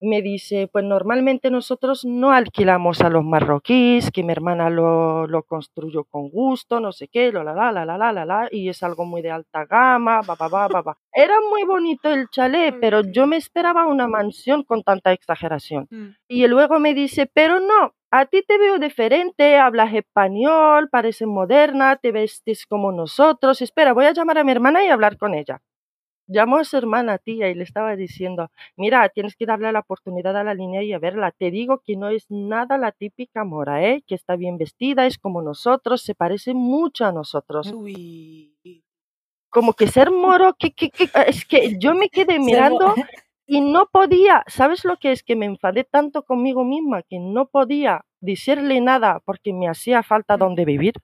me dice, pues normalmente nosotros no alquilamos a los marroquíes, que mi hermana lo, lo construyó con gusto, no sé qué, la, la, la, la, la, la, la, y es algo muy de alta gama, ba, ba, ba, ba. Era muy bonito el chalet, pero yo me esperaba una mansión con tanta exageración. Mm. Y luego me dice, pero no, a ti te veo diferente, hablas español, pareces moderna, te vestes como nosotros. Espera, voy a llamar a mi hermana y hablar con ella. Llamó a su hermana, tía, y le estaba diciendo, mira, tienes que darle la oportunidad a la línea y a verla. Te digo que no es nada la típica mora, ¿eh? Que está bien vestida, es como nosotros, se parece mucho a nosotros. Uy. Como que ser moro, que, que, que- es que yo me quedé mirando y no podía, ¿sabes lo que es? Que me enfadé tanto conmigo misma que no podía decirle nada porque me hacía falta Mm. donde vivir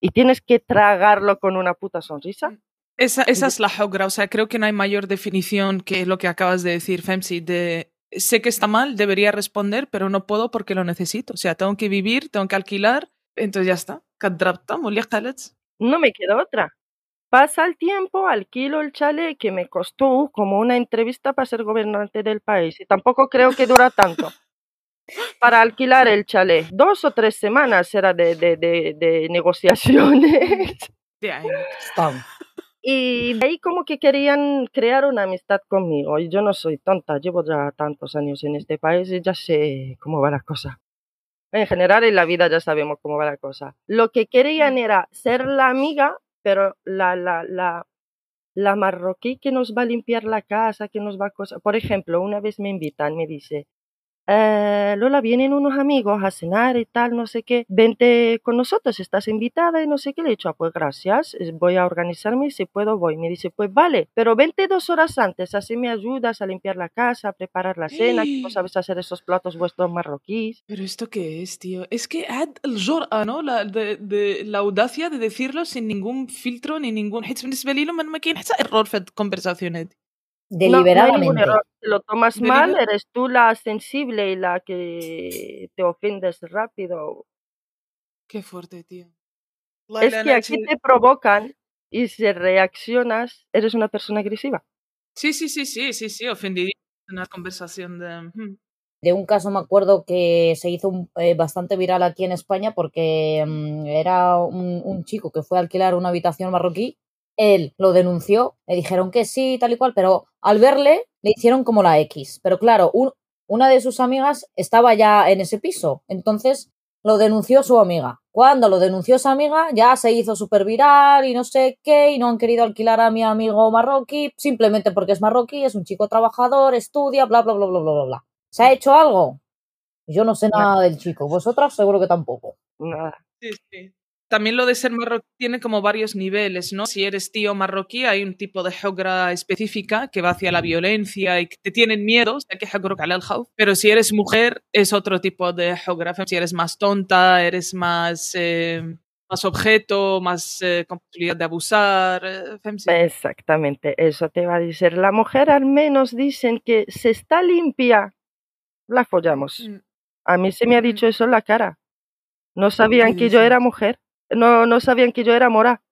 y tienes que tragarlo con una puta sonrisa. Esa, esa es la hogra, o sea, creo que no hay mayor definición que lo que acabas de decir, Femsi, de sé que está mal, debería responder, pero no puedo porque lo necesito. O sea, tengo que vivir, tengo que alquilar, entonces ya está. No me queda otra. Pasa el tiempo, alquilo el chale que me costó como una entrevista para ser gobernante del país y tampoco creo que dura tanto. Para alquilar el chalet, dos o tres semanas era de, de, de, de negociaciones. Y de ahí como que querían crear una amistad conmigo. Y yo no soy tonta, llevo ya tantos años en este país y ya sé cómo va la cosa. En general, en la vida ya sabemos cómo va la cosa. Lo que querían era ser la amiga, pero la, la, la, la marroquí que nos va a limpiar la casa, que nos va a cosas. Por ejemplo, una vez me invitan, me dice, eh, Lola, vienen unos amigos a cenar y tal, no sé qué, vente con nosotros, estás invitada y no sé qué. Le he dicho, ah, pues gracias, eh, voy a organizarme y si puedo voy. Me dice, pues vale, pero vente dos horas antes, así me ayudas a limpiar la casa, a preparar la cena, que no sabes hacer esos platos vuestros marroquíes. ¿Pero esto qué es, tío? Es que had el jur'a, ¿no? La, de, de, la audacia de decirlo sin ningún filtro ni ningún... حيت بالنسبة لي ما كاين حتى error في الconversación هذه. Deliberadamente. No, no si lo tomas mal, eres tú la sensible y la que te ofendes rápido. Qué fuerte, tío. es que aquí te provocan y si reaccionas, eres una persona agresiva. Sí, sí, sí, sí, sí, sí, ofendido en una conversación de... De un caso me acuerdo que se hizo eh, bastante viral aquí en España porque mm, era un, un, chico que fue a alquilar una habitación marroquí él lo denunció, le dijeron que sí, tal y cual, pero al verle le hicieron como la X. Pero claro, una de sus amigas estaba ya en ese piso, entonces lo denunció su amiga. Cuando lo denunció su amiga, ya se hizo súper viral y no sé qué, y no han querido alquilar a mi amigo marroquí, simplemente porque es marroquí, es un chico trabajador, estudia, bla, bla, bla, bla, bla, bla. ¿Se ha hecho algo? Yo no sé nada del chico, vosotras seguro que tampoco. Nada. Sí, sí también lo de ser marroquí tiene como varios niveles, ¿no? Si eres tío marroquí, hay un tipo de jogra específica que va hacia la violencia y que te tienen miedo, que pero si eres mujer es otro tipo de jogra. Si eres más tonta, eres más, eh, más objeto, más eh, con posibilidad de abusar. Eh, Exactamente, eso te va a decir. La mujer al menos dicen que se está limpia, la follamos. Mm. A mí se me ha dicho eso en la cara. No sabían que yo era mujer no, no sabían que yo era mora,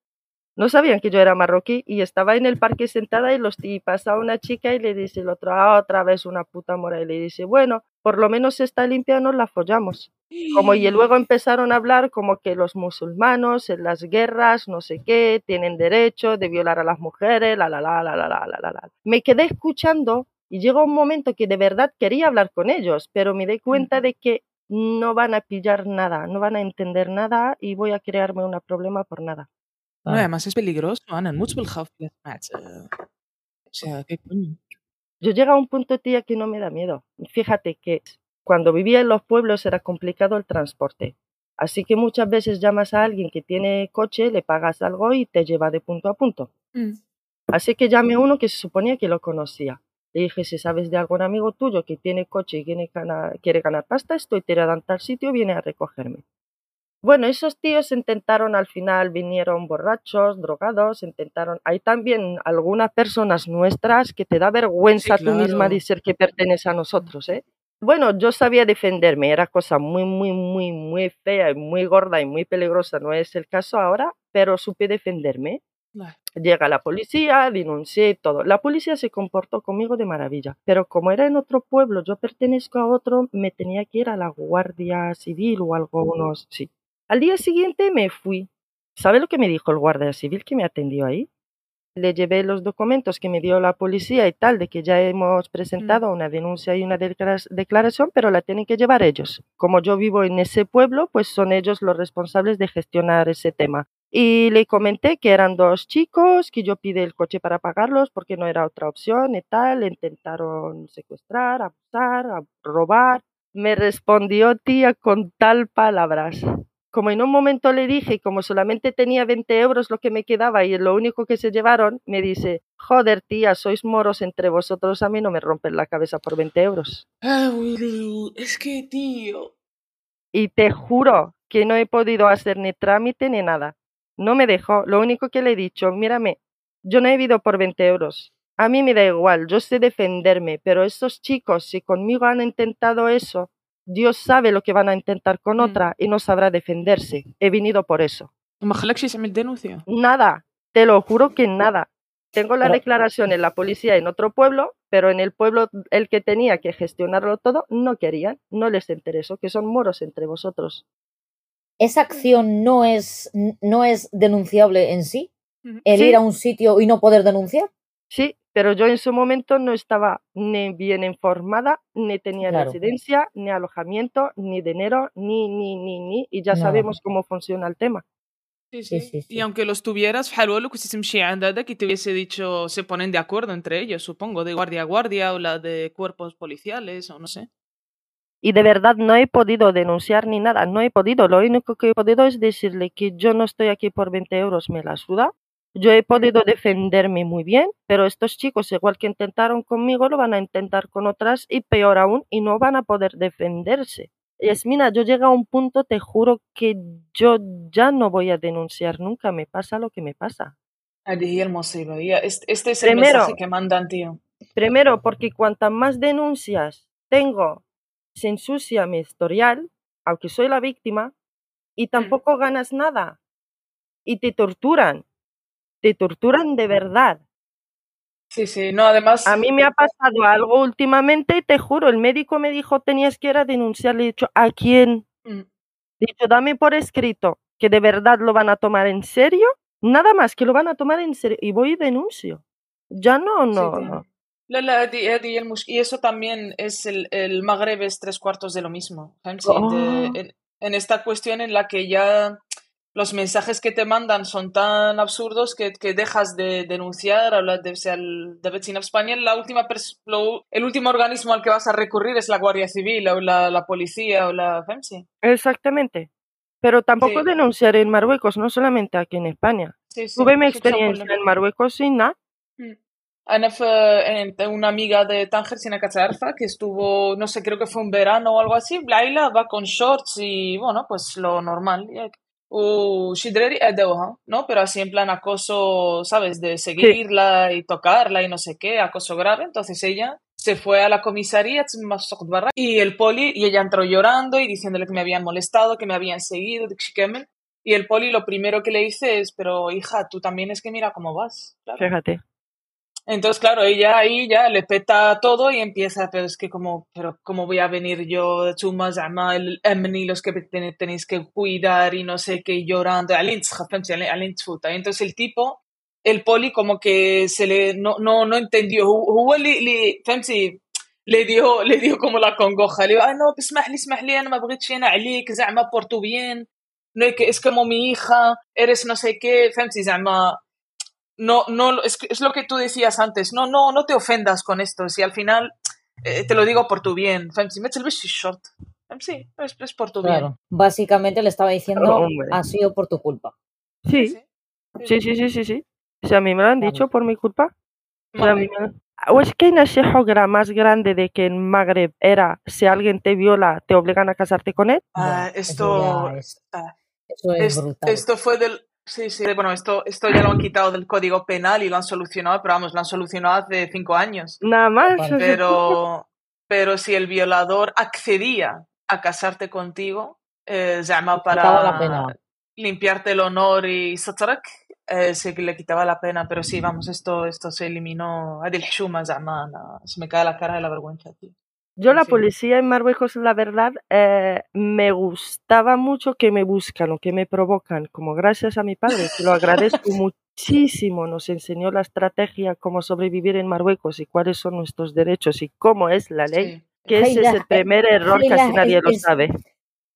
no sabían que yo era marroquí y estaba en el parque sentada y, los, y pasa una chica y le dice el otro, ah, otra vez una puta mora y le dice, bueno, por lo menos está limpia, nos la follamos. Como y luego empezaron a hablar como que los musulmanos en las guerras, no sé qué, tienen derecho de violar a las mujeres, la la la la la la la la. Me quedé escuchando y llegó un momento que de verdad quería hablar con ellos, pero me di cuenta de que no van a pillar nada, no van a entender nada y voy a crearme un problema por nada. No, además es peligroso, Ana, mucho O sea, ¿qué coño? Yo llego a un punto, tía, que no me da miedo. Fíjate que cuando vivía en los pueblos era complicado el transporte. Así que muchas veces llamas a alguien que tiene coche, le pagas algo y te lleva de punto a punto. Mm. Así que llamé a uno que se suponía que lo conocía. Le dije, si sabes de algún amigo tuyo que tiene coche y quiere ganar, quiere ganar pasta, estoy tirada en tal sitio, viene a recogerme. Bueno, esos tíos intentaron al final, vinieron borrachos, drogados, intentaron. Hay también algunas personas nuestras que te da vergüenza tú misma decir que pertenece a nosotros, ¿eh? Bueno, yo sabía defenderme, era cosa muy, muy, muy, muy fea y muy gorda y muy peligrosa, no es el caso ahora, pero supe defenderme. Llega la policía, denuncié todo. La policía se comportó conmigo de maravilla, pero como era en otro pueblo, yo pertenezco a otro, me tenía que ir a la Guardia Civil o algunos, sí. Al día siguiente me fui. ¿Sabe lo que me dijo el Guardia Civil que me atendió ahí? Le llevé los documentos que me dio la policía y tal, de que ya hemos presentado una denuncia y una declaración, pero la tienen que llevar ellos. Como yo vivo en ese pueblo, pues son ellos los responsables de gestionar ese tema. Y le comenté que eran dos chicos, que yo pide el coche para pagarlos porque no era otra opción y tal. Intentaron secuestrar, abusar, robar. Me respondió tía con tal palabras. Como en un momento le dije, como solamente tenía 20 euros lo que me quedaba y lo único que se llevaron, me dice, joder tía, sois moros entre vosotros, a mí no me rompen la cabeza por 20 euros. Ah, es que tío. Y te juro que no he podido hacer ni trámite ni nada. No me dejó. Lo único que le he dicho, mírame, yo no he vivido por 20 euros. A mí me da igual, yo sé defenderme, pero estos chicos, si conmigo han intentado eso, Dios sabe lo que van a intentar con mm. otra y no sabrá defenderse. He venido por eso. denuncia? Nada, te lo juro que nada. Tengo la declaración en la policía en otro pueblo, pero en el pueblo el que tenía que gestionarlo todo no querían, no les interesó, que son moros entre vosotros esa mm. acción no es, no es denunciable en sí, el sí. ir a un sitio y no poder denunciar. Sí, pero yo en su momento no estaba ni bien informada, ni tenía residencia, ni alojamiento, ni dinero, ni, ni, ni, ni, y ya sabemos cómo funciona el tema. Sí sí. sí. Y aunque los tuvieras, Halwalo, que si andada que te hubiese dicho, se ponen de acuerdo entre ellos, supongo, de guardia a guardia o la de cuerpos policiales o no sé y de verdad no he podido denunciar ni nada, no he podido. Lo único que he podido es decirle que yo no estoy aquí por 20 euros, me la suda. Yo he podido defenderme muy bien, pero estos chicos, igual que intentaron conmigo, lo van a intentar con otras y peor aún, y no van a poder defenderse. Yasmina, yo llego a un punto, te juro que yo ya no voy a denunciar nunca, me pasa lo que me pasa. Este, este es el primero, mensaje que mandan, tío. Primero, porque cuantas más denuncias tengo se ensucia mi historial, aunque soy la víctima, y tampoco ganas nada. Y te torturan. Te torturan de verdad. Sí, sí, no, además... A mí me ha pasado algo últimamente y te juro, el médico me dijo tenías que ir a denunciar. Le he dicho, ¿a quién? Mm. He dicho, dame por escrito que de verdad lo van a tomar en serio. Nada más que lo van a tomar en serio. Y voy y denuncio. Ya no, Sí, no. لا لا هذه هذه هي المش... y eso también es el, el Magreb es tres cuartos de lo mismo فهمتي؟ Oh. De- en, en esta cuestión en la que ya los mensajes que te mandan son tan absurdos que, que dejas de denunciar hablar de, o sea, el, de vecina España la última pers- lo- el último organismo al que vas a recurrir es la Guardia Civil o la, la policía o la FEMSI Exactamente. Pero tampoco Sí. denunciaré en Marruecos, no solamente aquí en España. sí, sí, Tuve mi eso es un experiencia problema. en Marruecos sin nada. Ana fue una amiga de Tánger, Sina Cacharfa, que estuvo, no sé, creo que fue un verano o algo así. Laila va con shorts y, bueno, pues lo normal. O Shidreri Edeuha, ¿no? Pero así en plan acoso, ¿sabes? De seguirla y tocarla y no sé qué, acoso grave. Entonces ella se fue a la comisaría y el poli, y ella entró llorando y diciéndole que me habían molestado, que me habían seguido, de y el poli lo primero que le dice es, pero hija, tú también es que mira cómo vas. Claro. Fíjate. Entonces, claro, ella ahí ya le peta todo y empieza, pero es que como, pero cómo voy a venir yo, chuma, zama, el emni, los que ten- tenéis que cuidar y no sé qué, llorando, alin tskha, فهمتي, alin- alin tfuta. Y entonces el tipo, el poli como que se le, no, no, no entendió, هو هو اللي, اللي فهمتي, le dio, le dio como la congoja, le dijo, ah, no, اسمح لي, اسمح لي, انا ما بغيتش انا عليك, زعما por tu bien, no es que es como mi hija, eres no sé qué, فهمتي, زعما, no, no, es, es, lo que tú decías antes, no, no, no te ofendas con esto, si al final eh, te lo digo por tu bien, si me short, em, sí, es, es, por tu bien. Básicamente le estaba diciendo, ha sido por tu culpa. Sí. sí, sí, sí, sí, sí. O sea, a mí me lo han dicho por mi culpa. O, sea, me es que hay una shehogara más grande de que en Magreb era, si alguien te viola, te obligan a casarte con él. Ah, esto... Esto, ah, esto fue del, sí, sí, bueno, esto, esto ya lo han quitado del código penal y lo han solucionado, pero vamos, lo han solucionado hace cinco años. Nada más. Pero, pero si el violador accedía a casarte contigo, eh, llama la para pena. limpiarte el honor y satrak, eh, sí que le quitaba la pena, pero sí, vamos, esto, esto se eliminó. Adil Hshuma, zama, na- se me cae la cara de la vergüenza, tío. Yo la policía en Marruecos, la verdad, eh, me gustaba mucho que me buscan o que me provocan, como gracias a mi padre, que lo agradezco muchísimo, nos enseñó la estrategia, cómo sobrevivir en Marruecos y cuáles son nuestros derechos y cómo es la ley, Sí. que ese es el primer error, Leila, casi nadie lo sabe.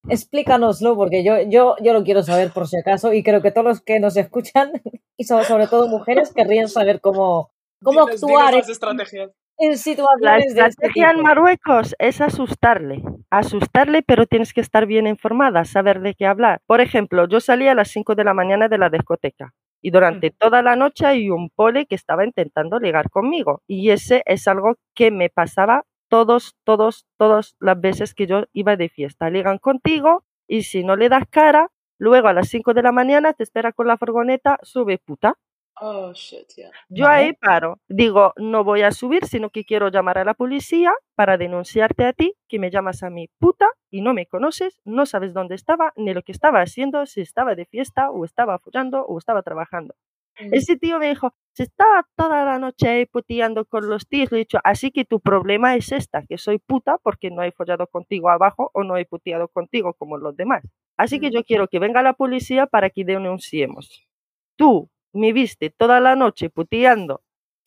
Explícanoslo, porque yo, yo, yo lo quiero saber por si acaso, y creo que todos los que nos escuchan, y sobre, sobre todo mujeres, querrían saber cómo, cómo actuar en, las estrategias. En La situaciones de este estrategia en. Marruecos es asustarle, asustarle, pero tienes que estar bien informada, saber de qué hablar. Por ejemplo, yo salí a las 5 de la mañana de la discoteca y durante toda la noche hay un pole que estaba intentando ligar conmigo y ese es algo que me pasaba todos, todos, todas las veces que yo iba de fiesta. Ligan contigo y si no le das cara, luego a las 5 de la mañana te espera con la furgoneta, sube puta. Oh, shit, yeah. Yo Vale. ahí paro. Digo, no voy a subir, sino que quiero llamar a la policía para denunciarte a ti, que me llamas a mi puta y no me conoces, no sabes dónde estaba, ni lo que estaba haciendo, si estaba de fiesta o estaba follando o estaba trabajando. Ese tío me dijo, se estaba toda la noche ahí puteando con los tíos. Le he dicho, así que tu problema es esta, que soy puta porque no he follado contigo abajo o no he puteado contigo como los demás. Así que Mm. yo quiero que venga la policía para que denunciemos. Tú me viste toda la noche puteando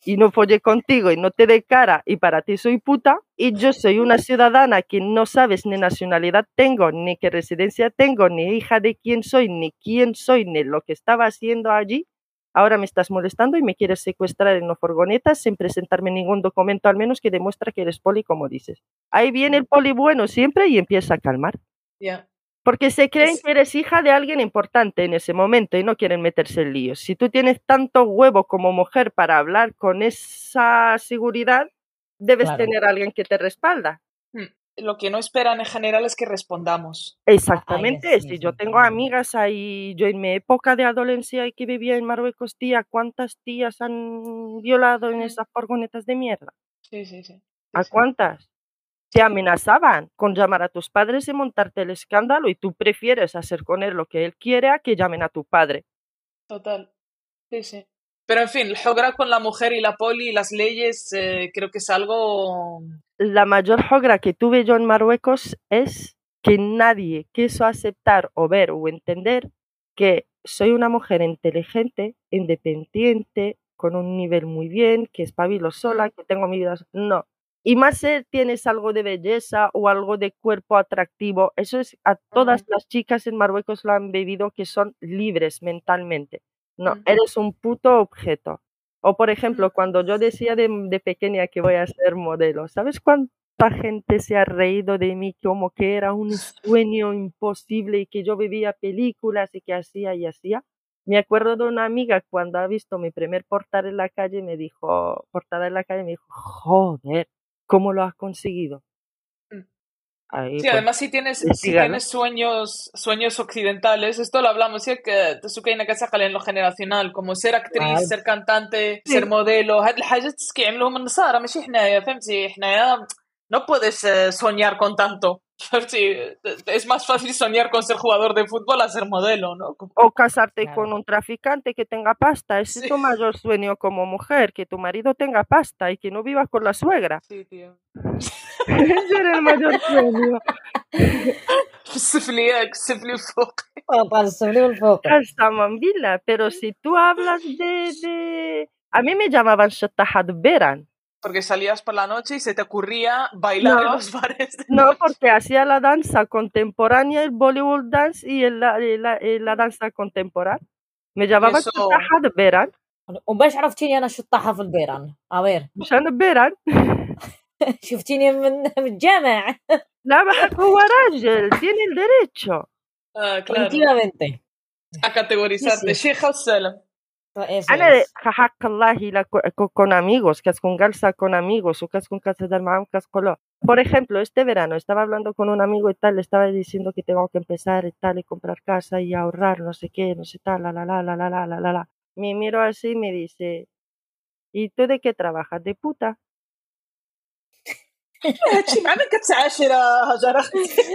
y no follé contigo y no te dé cara y para ti soy puta y yo soy una ciudadana que no sabes ni nacionalidad tengo, ni qué residencia tengo, ni hija de quién soy, ni quién soy, ni lo que estaba haciendo allí, ahora me estás molestando y me quieres secuestrar en una furgoneta sin presentarme ningún documento al menos que demuestra que eres poli como dices. Ahí viene el poli bueno siempre y empieza a calmar. Ya. Porque se creen que eres hija de alguien importante en ese momento y no quieren meterse en líos. Si tú tienes tanto huevo como mujer para hablar con esa seguridad, debes Claro. tener a alguien que te respalda. Lo que no esperan en general es que respondamos. Exactamente. Si yo tengo amigas ahí, yo en mi época de adolescencia y que vivía en Marruecos, tía, ¿cuántas tías han violado en Mm. esas furgonetas de mierda? Sí, sí, sí. ¿A cuántas? Te amenazaban con llamar a tus padres y montarte el escándalo y tú prefieres hacer con él lo que él quiere a que llamen a tu padre. Total. Sí, sí. Pero en fin, el jogra con la mujer y la poli y las leyes eh, creo que es algo... La mayor jogra que tuve yo en Marruecos es que nadie quiso aceptar o ver o entender que soy una mujer inteligente, independiente, con un nivel muy bien, que espabilo sola, que tengo mi vida. No. Y más si tienes algo de belleza o algo de cuerpo atractivo. Eso es a todas las chicas en Marruecos lo han vivido que son libres mentalmente. No, eres un puto objeto. O por ejemplo, cuando yo decía de, de pequeña que voy a ser modelo, ¿sabes cuánta gente se ha reído de mí como que era un sueño imposible y que yo vivía películas y que hacía y hacía? Me acuerdo de una amiga cuando ha visto mi primer portal en la calle, me dijo, portada en la calle, me dijo, joder, ¿Cómo lo has conseguido? Mm. Ahí, sí, pues, además si tienes, eh, si tienes sueños, sueños occidentales, esto lo hablamos, ¿sí? que Tezuka Inakasakale en lo generacional, como ser actriz, ser cantante, sí. ser modelo, no puedes eh, soñar con tanto. Sí, es más fácil soñar con ser jugador de fútbol a ser modelo, ¿no? O casarte claro. con un traficante que tenga pasta. Ese sí. es tu mayor sueño como mujer, que tu marido tenga pasta y que no vivas con la suegra. Sí, tío. Ese era el mayor sueño. Pero si tú hablas de... de... A mí me llamaban Shatahad Beran. porque salías por la noche y se te ocurría bailar en No. los bares de No, porque hacía la danza contemporánea, el Bollywood dance y el- la, la- la danza contemporánea. Me llamaban eso- Shattahad Beran. وباش عرفتيني انا شطاحة في البيران أبير مشان Beran. شفتيني من من الجامع لا بحق هو راجل tiene el derecho. Ah, claro. tranquilamente a categorizarte Sí, Sheikha Salam Eso Ana con amigos, que es con Galsa con amigos, o que es con casa de mamá, Por ejemplo, este verano estaba hablando con un amigo y tal, le estaba diciendo que tengo que empezar y tal, y comprar casa y ahorrar, no sé qué, no sé tal, la la la la la la la la la. Me miro así y me dice, ¿y tú de qué trabajas? De puta. Eh, Chi, me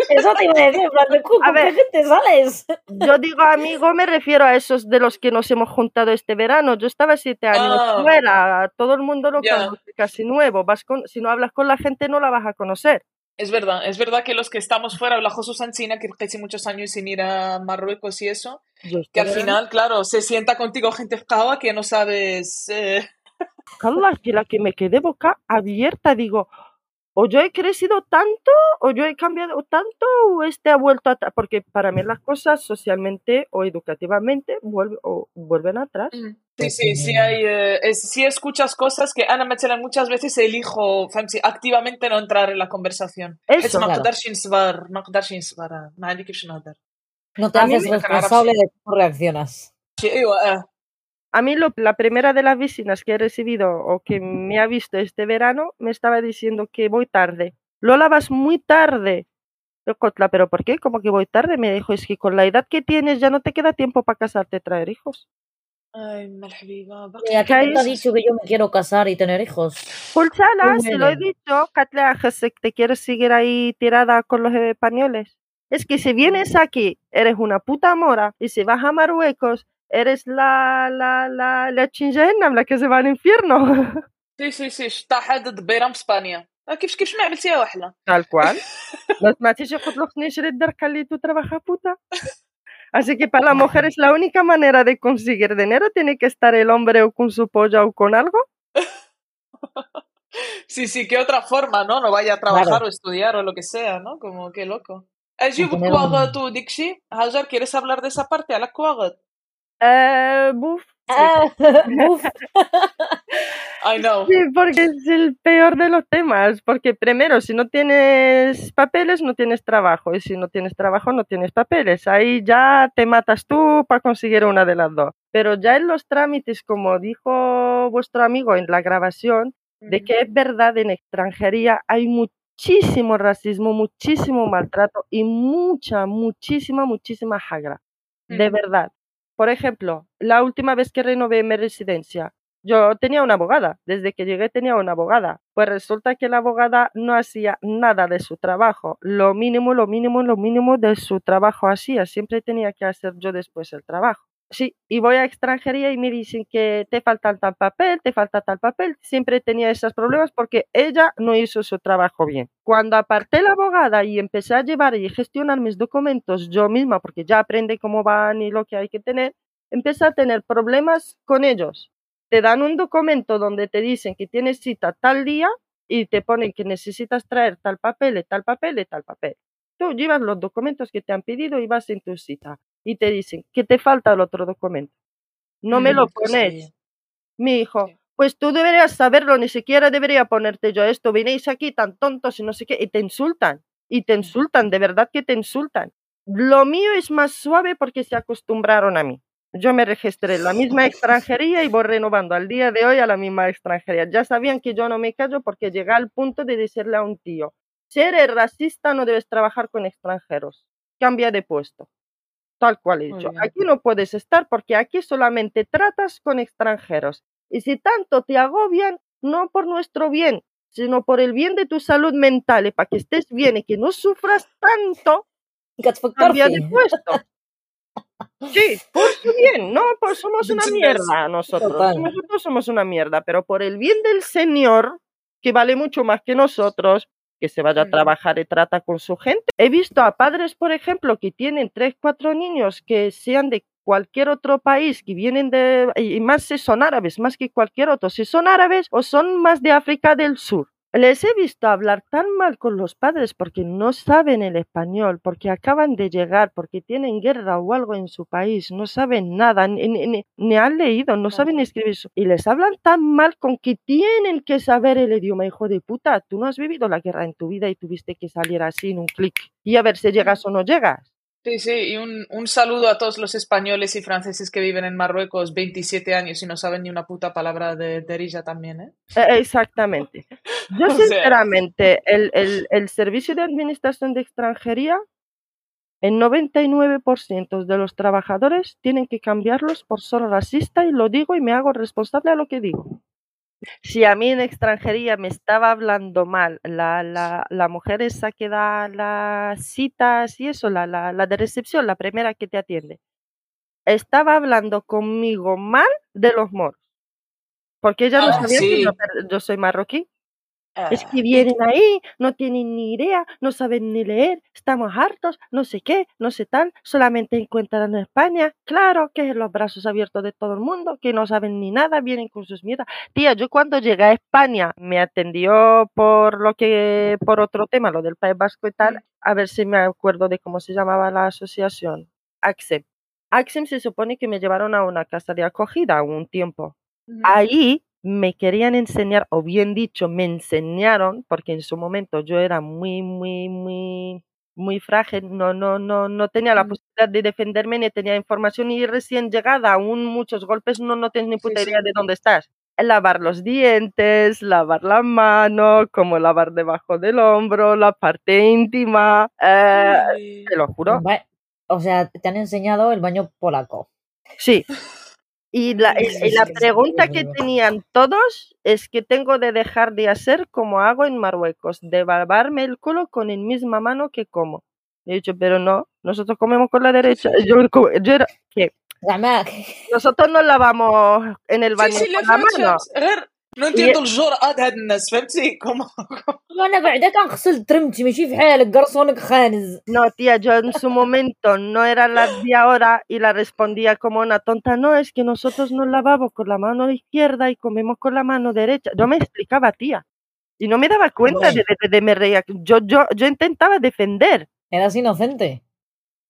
Eso te iba a decir, de a ver, qué te sales? Yo digo amigo, me refiero a esos de los que nos hemos juntado este verano. Yo estaba siete años oh. fuera, todo el mundo lo yeah. conoce casi nuevo. Vas con, si no hablas con la gente, no la vas a conocer. Es verdad, es verdad que los que estamos fuera, la Josusan en China, que casi muchos años sin ir a Marruecos y eso, que al final, claro, se sienta contigo gente escava que no sabes. Eh... Carla, que la que me quedé boca abierta, digo, o yo he crecido tanto, o yo he cambiado tanto, o este ha vuelto atrás, porque para mí las cosas socialmente o educativamente vuelve, vuelven atrás. Mm. Sí, sí, sí, hay, eh, escuchas cosas que Ana Machela muchas veces elijo activamente no entrar en la conversación. Eso, claro. No te haces responsable de cómo reaccionas. Sí, eh. A mí la primera de las vecinas que he recibido o que me ha visto este verano me estaba diciendo que voy tarde. Lo lavas muy tarde. Yo, Cotla, ¿pero por qué? Como que voy tarde. Me dijo, es que con la edad que tienes ya no te queda tiempo para casarte y traer hijos. Ay, malhabiba. Eh, ¿A ti te ha dicho que yo me quiero casar y tener hijos? Pulsala, se lo he dicho. Katla, ¿te quieres seguir ahí tirada con los eh, españoles? Es que si vienes mm. aquí, eres una puta mora, y si vas a Marruecos, eres la, la, la, la chinjahenam, la que se va al infierno. سي سي سي شطاحه ضد بيرام في اسبانيا آه، كيفاش كيفاش ما عملتيها وحله Tal cual. No سمعتيش يقول لك نشري الدركة tú trabajas puta. Así que para la mujer es la única manera de conseguir dinero, tiene que estar el hombre o con su polla o con algo. Sí, sí, qué otra forma, ¿no? No vaya a trabajar Claro. o estudiar o lo que sea, ¿no? Como qué loco. Eh, je Y vous tener crois, un- tú, Dixie. Hajar, ¿quieres hablar de esa parte? A la croire. Eh, buf, Ah, uf. I know. Sí, porque es el peor de los temas, porque primero, si no tienes papeles, no tienes trabajo, y si no tienes trabajo, no tienes papeles. Ahí ya te matas tú para conseguir una de las dos. Pero ya en los trámites, como dijo vuestro amigo en la grabación, de que es verdad, en extranjería hay muchísimo racismo, muchísimo maltrato y mucha, muchísima, muchísima jagra. De verdad. Por ejemplo, la última vez que renové mi residencia, yo tenía una abogada, desde que llegué tenía una abogada. Pues resulta que la abogada no hacía nada de su trabajo, lo mínimo, lo mínimo, lo mínimo de su trabajo hacía, siempre tenía que hacer yo después el trabajo. Sí, y voy a extranjería y me dicen que te falta tal papel, te falta tal papel. Siempre tenía esos problemas porque ella no hizo su trabajo bien. Cuando aparté la abogada y empecé a llevar y gestionar mis documentos yo misma, porque ya aprendí cómo van y lo que hay que tener, empecé a tener problemas con ellos. Te dan un documento donde te dicen que tienes cita tal día y te ponen que necesitas traer tal papel, tal papel, tal papel. Tú llevas los documentos que te han pedido y vas en tu cita y te dicen que te falta el otro documento. No me lo Mm, pones. sí. Mi hijo, Sí. pues tú deberías saberlo, ni siquiera debería ponerte yo esto. Venéis aquí tan tontos y no sé qué, y te insultan. Y te insultan, de verdad que te insultan. Lo mío es más suave porque se acostumbraron a mí. Yo me registré en la misma extranjería y voy renovando al día de hoy a la misma extranjería. Ya sabían que yo no me callo porque llegué al punto de decirle a un tío, si eres racista no debes trabajar con extranjeros. Cambia de puesto. Tal cual he dicho. Aquí no puedes estar porque aquí solamente tratas con extranjeros. Y si tanto te agobian, no por nuestro bien, sino por el bien de tu salud mental y para que estés bien y que no sufras tanto, cambia de puesto. Sí, por su bien, no, pues somos una mierda nosotros. Nosotros somos una mierda, pero por el bien del Señor, que vale mucho más que nosotros, que se vaya a trabajar y trata con su gente. He visto a padres, por ejemplo, que tienen tres, cuatro niños que sean de cualquier otro país, que vienen de, y más si son árabes, más que cualquier otro, si son árabes o son más de África del Sur. Les he visto hablar tan mal con los padres porque no saben el español, porque acaban de llegar, porque tienen guerra o algo en su país, no saben nada, ni, ni- han leído, no saben escribir. Y les hablan tan mal con que tienen que saber el idioma, hijo de puta. Tú no has vivido la guerra en tu vida y tuviste que salir así en un clic y a ver si llegas o no llegas. Sí, sí, y un, un saludo a todos los españoles y franceses que viven en Marruecos 27 años y no saben ni una puta palabra de Derija también, ¿eh? Eh, Exactamente. Yo sinceramente, el, el, el servicio de administración de extranjería, el 99% de los trabajadores tienen que cambiarlos por solo racista y lo digo y me hago responsable a lo que digo. Si a mí en extranjería me estaba hablando mal la, la, la mujer esa que da las citas y eso, la, la, la de recepción, la primera que te atiende, estaba hablando conmigo mal de los moros. Porque ella no Ah, sabía que yo soy marroquí. Es Ah, que vienen ahí, no tienen ni idea, no saben ni leer, estamos hartos, no sé qué, no sé tal, solamente encuentran en España, claro, que es los brazos abiertos de todo el mundo, que no saben ni nada, vienen con sus mierdas. Tía, yo cuando llegué a España me atendió por lo que, por otro tema, lo del País Vasco y tal, a ver si me acuerdo de cómo se llamaba la asociación. AXEM. AXEM se supone que me llevaron a una casa de acogida un tiempo ujú. ahí me querían enseñar, o bien dicho, me enseñaron, porque en su momento yo era muy, muy, muy, muy frágil, no, no, no, no tenía la posibilidad de defenderme, ni tenía información, y recién llegada, aún muchos golpes, no, no tienes ni puta sí. idea de dónde estás. Lavar los dientes, lavar la mano, como lavar debajo del hombro, la parte íntima, eh, te lo juro. O sea, te han enseñado el baño polaco. Sí. Y la, y- la pregunta que tenían todos es que tengo de dejar de hacer como hago en Marruecos, de barbarme el culo con la misma mano que como. He dicho, pero no, nosotros comemos con la derecha. Yo, era- Además, nosotros no lavamos en el baño Sí, sí, con la mano. Francias. Rer, No entiendo الجرأة هاد الناس فهمتي كومون انا بعدك غسل ترمتي ماشي في حالك قرصونك خانز No, tía, yo en su momento no era la de ahora y la respondía como una tonta. No, es que nosotros nos lavamos con la mano izquierda y comemos con la mano derecha. Yo me explicaba, tía. Y no me daba cuenta de, de, de me reía. Yo, yo, yo intentaba defender. Eras inocente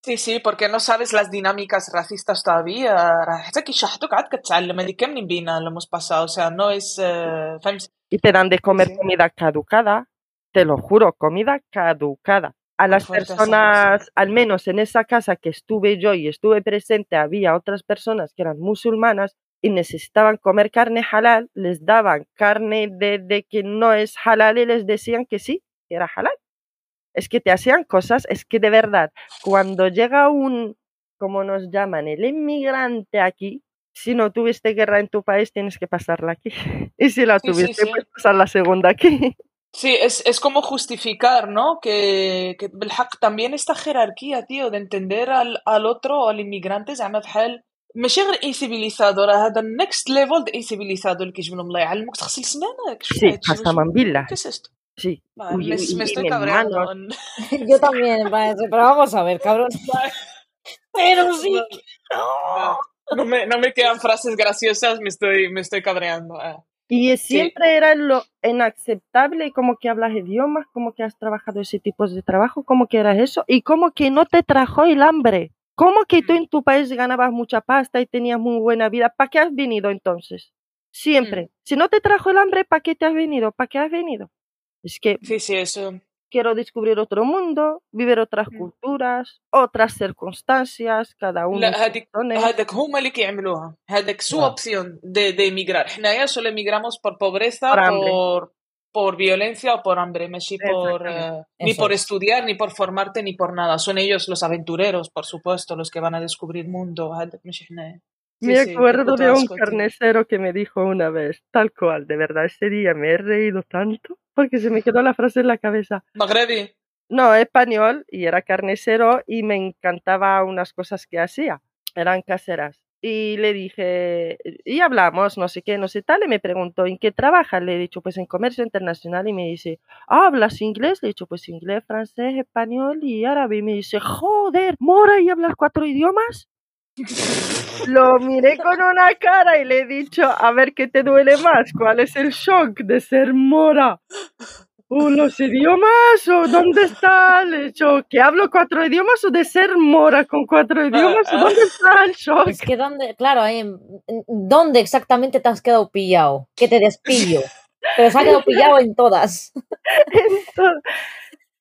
Sí, sí, porque no sabes las dinámicas racistas todavía. Lo hemos pasado, o sea, no es... Eh, y te dan de comer comida caducada, te lo juro, comida caducada. A las personas, al menos en esa casa que estuve yo y estuve presente, había otras personas que eran musulmanas y necesitaban comer carne halal, les daban carne de, de que no es halal y les decían que sí, que era halal Es que te hacían cosas, es que de verdad, cuando llega un, como nos llaman, el inmigrante aquí, si no tuviste guerra en tu país, tienes que pasarla aquí. Y si la Sí, sí, tuviste, sí. pues pasar la segunda aquí. Sí, es, es como justificar, ¿no? Que, que بالحق también esta jerarquía, tío, de entender al, al otro, al inmigrante زعما بحال ماشي غير انسيفيليزادو راه هذا النكست ليفل دو انسيفيليزادو اللي كيجيب لهم الله يعلمك تغسل سنانك شو Sí, هادشي Sí. Vale, me, me, estoy cabreando. Yo también, pero vamos a ver, cabrón. pero sí. No, no, me, no, me, quedan frases graciosas, me estoy, me estoy cabreando. Eh. Y siempre sí. era lo inaceptable, como que hablas idiomas, como que has trabajado ese tipo de trabajo, como que eras eso, y como que no te trajo el hambre. ¿Cómo que tú mm. en tu país ganabas mucha pasta y tenías muy buena vida? ¿Para qué has venido entonces? Siempre. Mm. Si no te trajo el hambre, ¿para qué te has venido? ¿Para qué has venido? Es que Sí, sí, eso. quiero descubrir otro mundo, vivir otras Mm. culturas, otras circunstancias, cada uno. لا sus هذيك razones. هذاك هما اللي كيعملوها هذاك سو Ah. اوبسيون de, de emigrar حنايا solo emigramos por pobreza Por hambre. por por violencia o por hambre ماشي por eh, ni Eso por es. estudiar ni por formarte ni por nada son ellos los aventureros por supuesto los que van a descubrir mundo me acuerdo de un carnicero que me dijo una vez, tal cual, de verdad, ese día me he reído tanto porque se me quedó la frase en la cabeza. Magrebi. No, español y era carnicero y me encantaba unas cosas que hacía, eran caseras. Y le dije, y hablamos, no sé qué, no sé tal, y me preguntó, ¿en qué trabaja? Le he dicho, pues en comercio internacional, y me dice, ¿hablas inglés? Le he dicho, pues inglés, francés, español y árabe. Y me dice, joder, mora y hablas cuatro idiomas. Lo miré con una cara y le he dicho, a ver qué te duele más, ¿cuál es el shock de ser mora? ¿O los idiomas? ¿O dónde está? Le he dicho, ¿que hablo cuatro idiomas o de ser mora con cuatro idiomas? ¿O dónde está el shock? Es que dónde, claro, ¿dónde exactamente te has quedado pillado? Que te despillo. Pero se ha quedado pillado en todas. Entonces,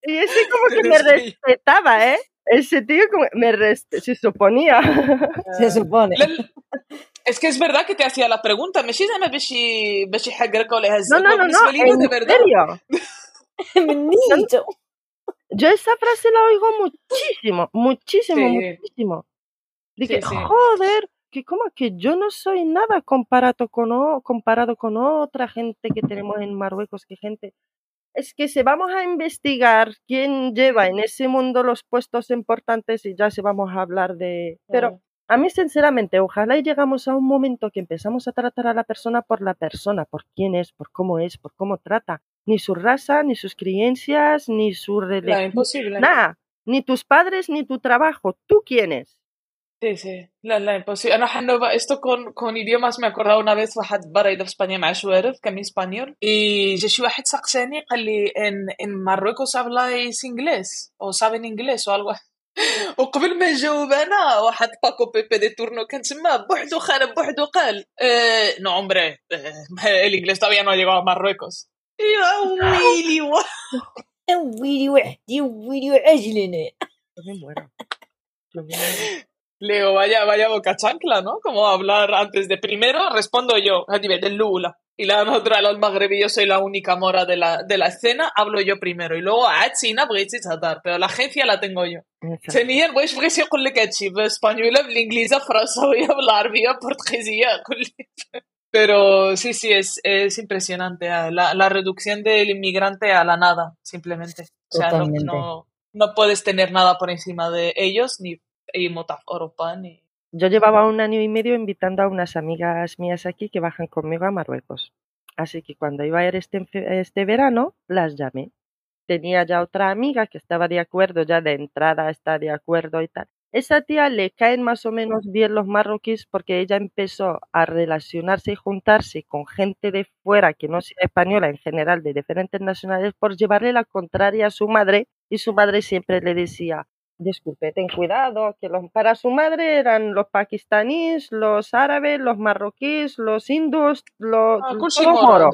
y ese como que me respetaba, ¿eh? Ese tío como me respe- se suponía. Se supone. لا لا. es que es verdad que te hacía la pregunta ماشي زعما باش ي- باش يحقرك ولا No, يهزك no, no, بالنسبة no, لي de en verdad serio. Mendicho. Yo esa frase la oigo muchísimo, muchísimo, Sí. muchísimo. Dije, Sí, sí. joder, que como que yo no soy nada comparado con, o- comparado con otra gente que tenemos en Marruecos, que gente... es que si vamos a investigar quién lleva en ese mundo los puestos importantes y ya se vamos a hablar de... Pero a mí, sinceramente, ojalá y llegamos a un momento que empezamos a tratar a la persona por la persona, por quién es, por cómo es, por cómo trata. Ni su raza, ni sus creencias, ni su religión. imposible Nada. Ni tus padres, ni tu trabajo. ¿Tú quién es? Sí, sí, la, la imposible. Ana Hanova, esto con, con idiomas me acordaba una vez واحد برا إذا في إسبانيا مع شوارف كان من إسبانيول. اي جا شي واحد سقساني قال لي إن إن ماروكوس ابلايس إنجليس أو سابين إنجليس أو الواحد وقبل ما نجاوب أنا واحد باكو بيبي دي تورنو كان تما بوحدو خال بوحدو قال آه، نو عمري آه، الانجليز طبيعي نو ليغو ماروكوس يا ويلي ويلي وحدي ويلي وعجلني. Leo, vaya, vaya boca chancla, ¿no? Como hablar antes de primero, respondo yo a nivel del Lula. Y la otra, los magrebí, yo soy la única mora de la, de la escena, hablo yo primero. Y luego a China, voy a chatar, pero la agencia la tengo yo. Tenía el wesh frisio con le cachib, español, el inglés, francés, el árabe, portuguesía, con pero sí, sí, es, es impresionante ah, la, la, reducción del inmigrante a la nada, simplemente. O sea, no, no, no, puedes tener nada por encima de ellos ni y ni... Yo llevaba un año y medio invitando a unas amigas mías aquí que bajan conmigo a Marruecos. Así que cuando iba a ir este, este verano, las llamé. Tenía ya otra amiga que estaba de acuerdo, ya de entrada está de acuerdo y tal. Esa tía le caen más o menos bien los marroquíes porque ella empezó a relacionarse y juntarse con gente de fuera que no sea española en general, de diferentes nacionalidades, por llevarle la contraria a su madre y su madre siempre le decía, disculpe, ten cuidado, que los, para su madre eran los pakistaníes, los árabes, los marroquíes, los hindús, los, Ah, todo moro,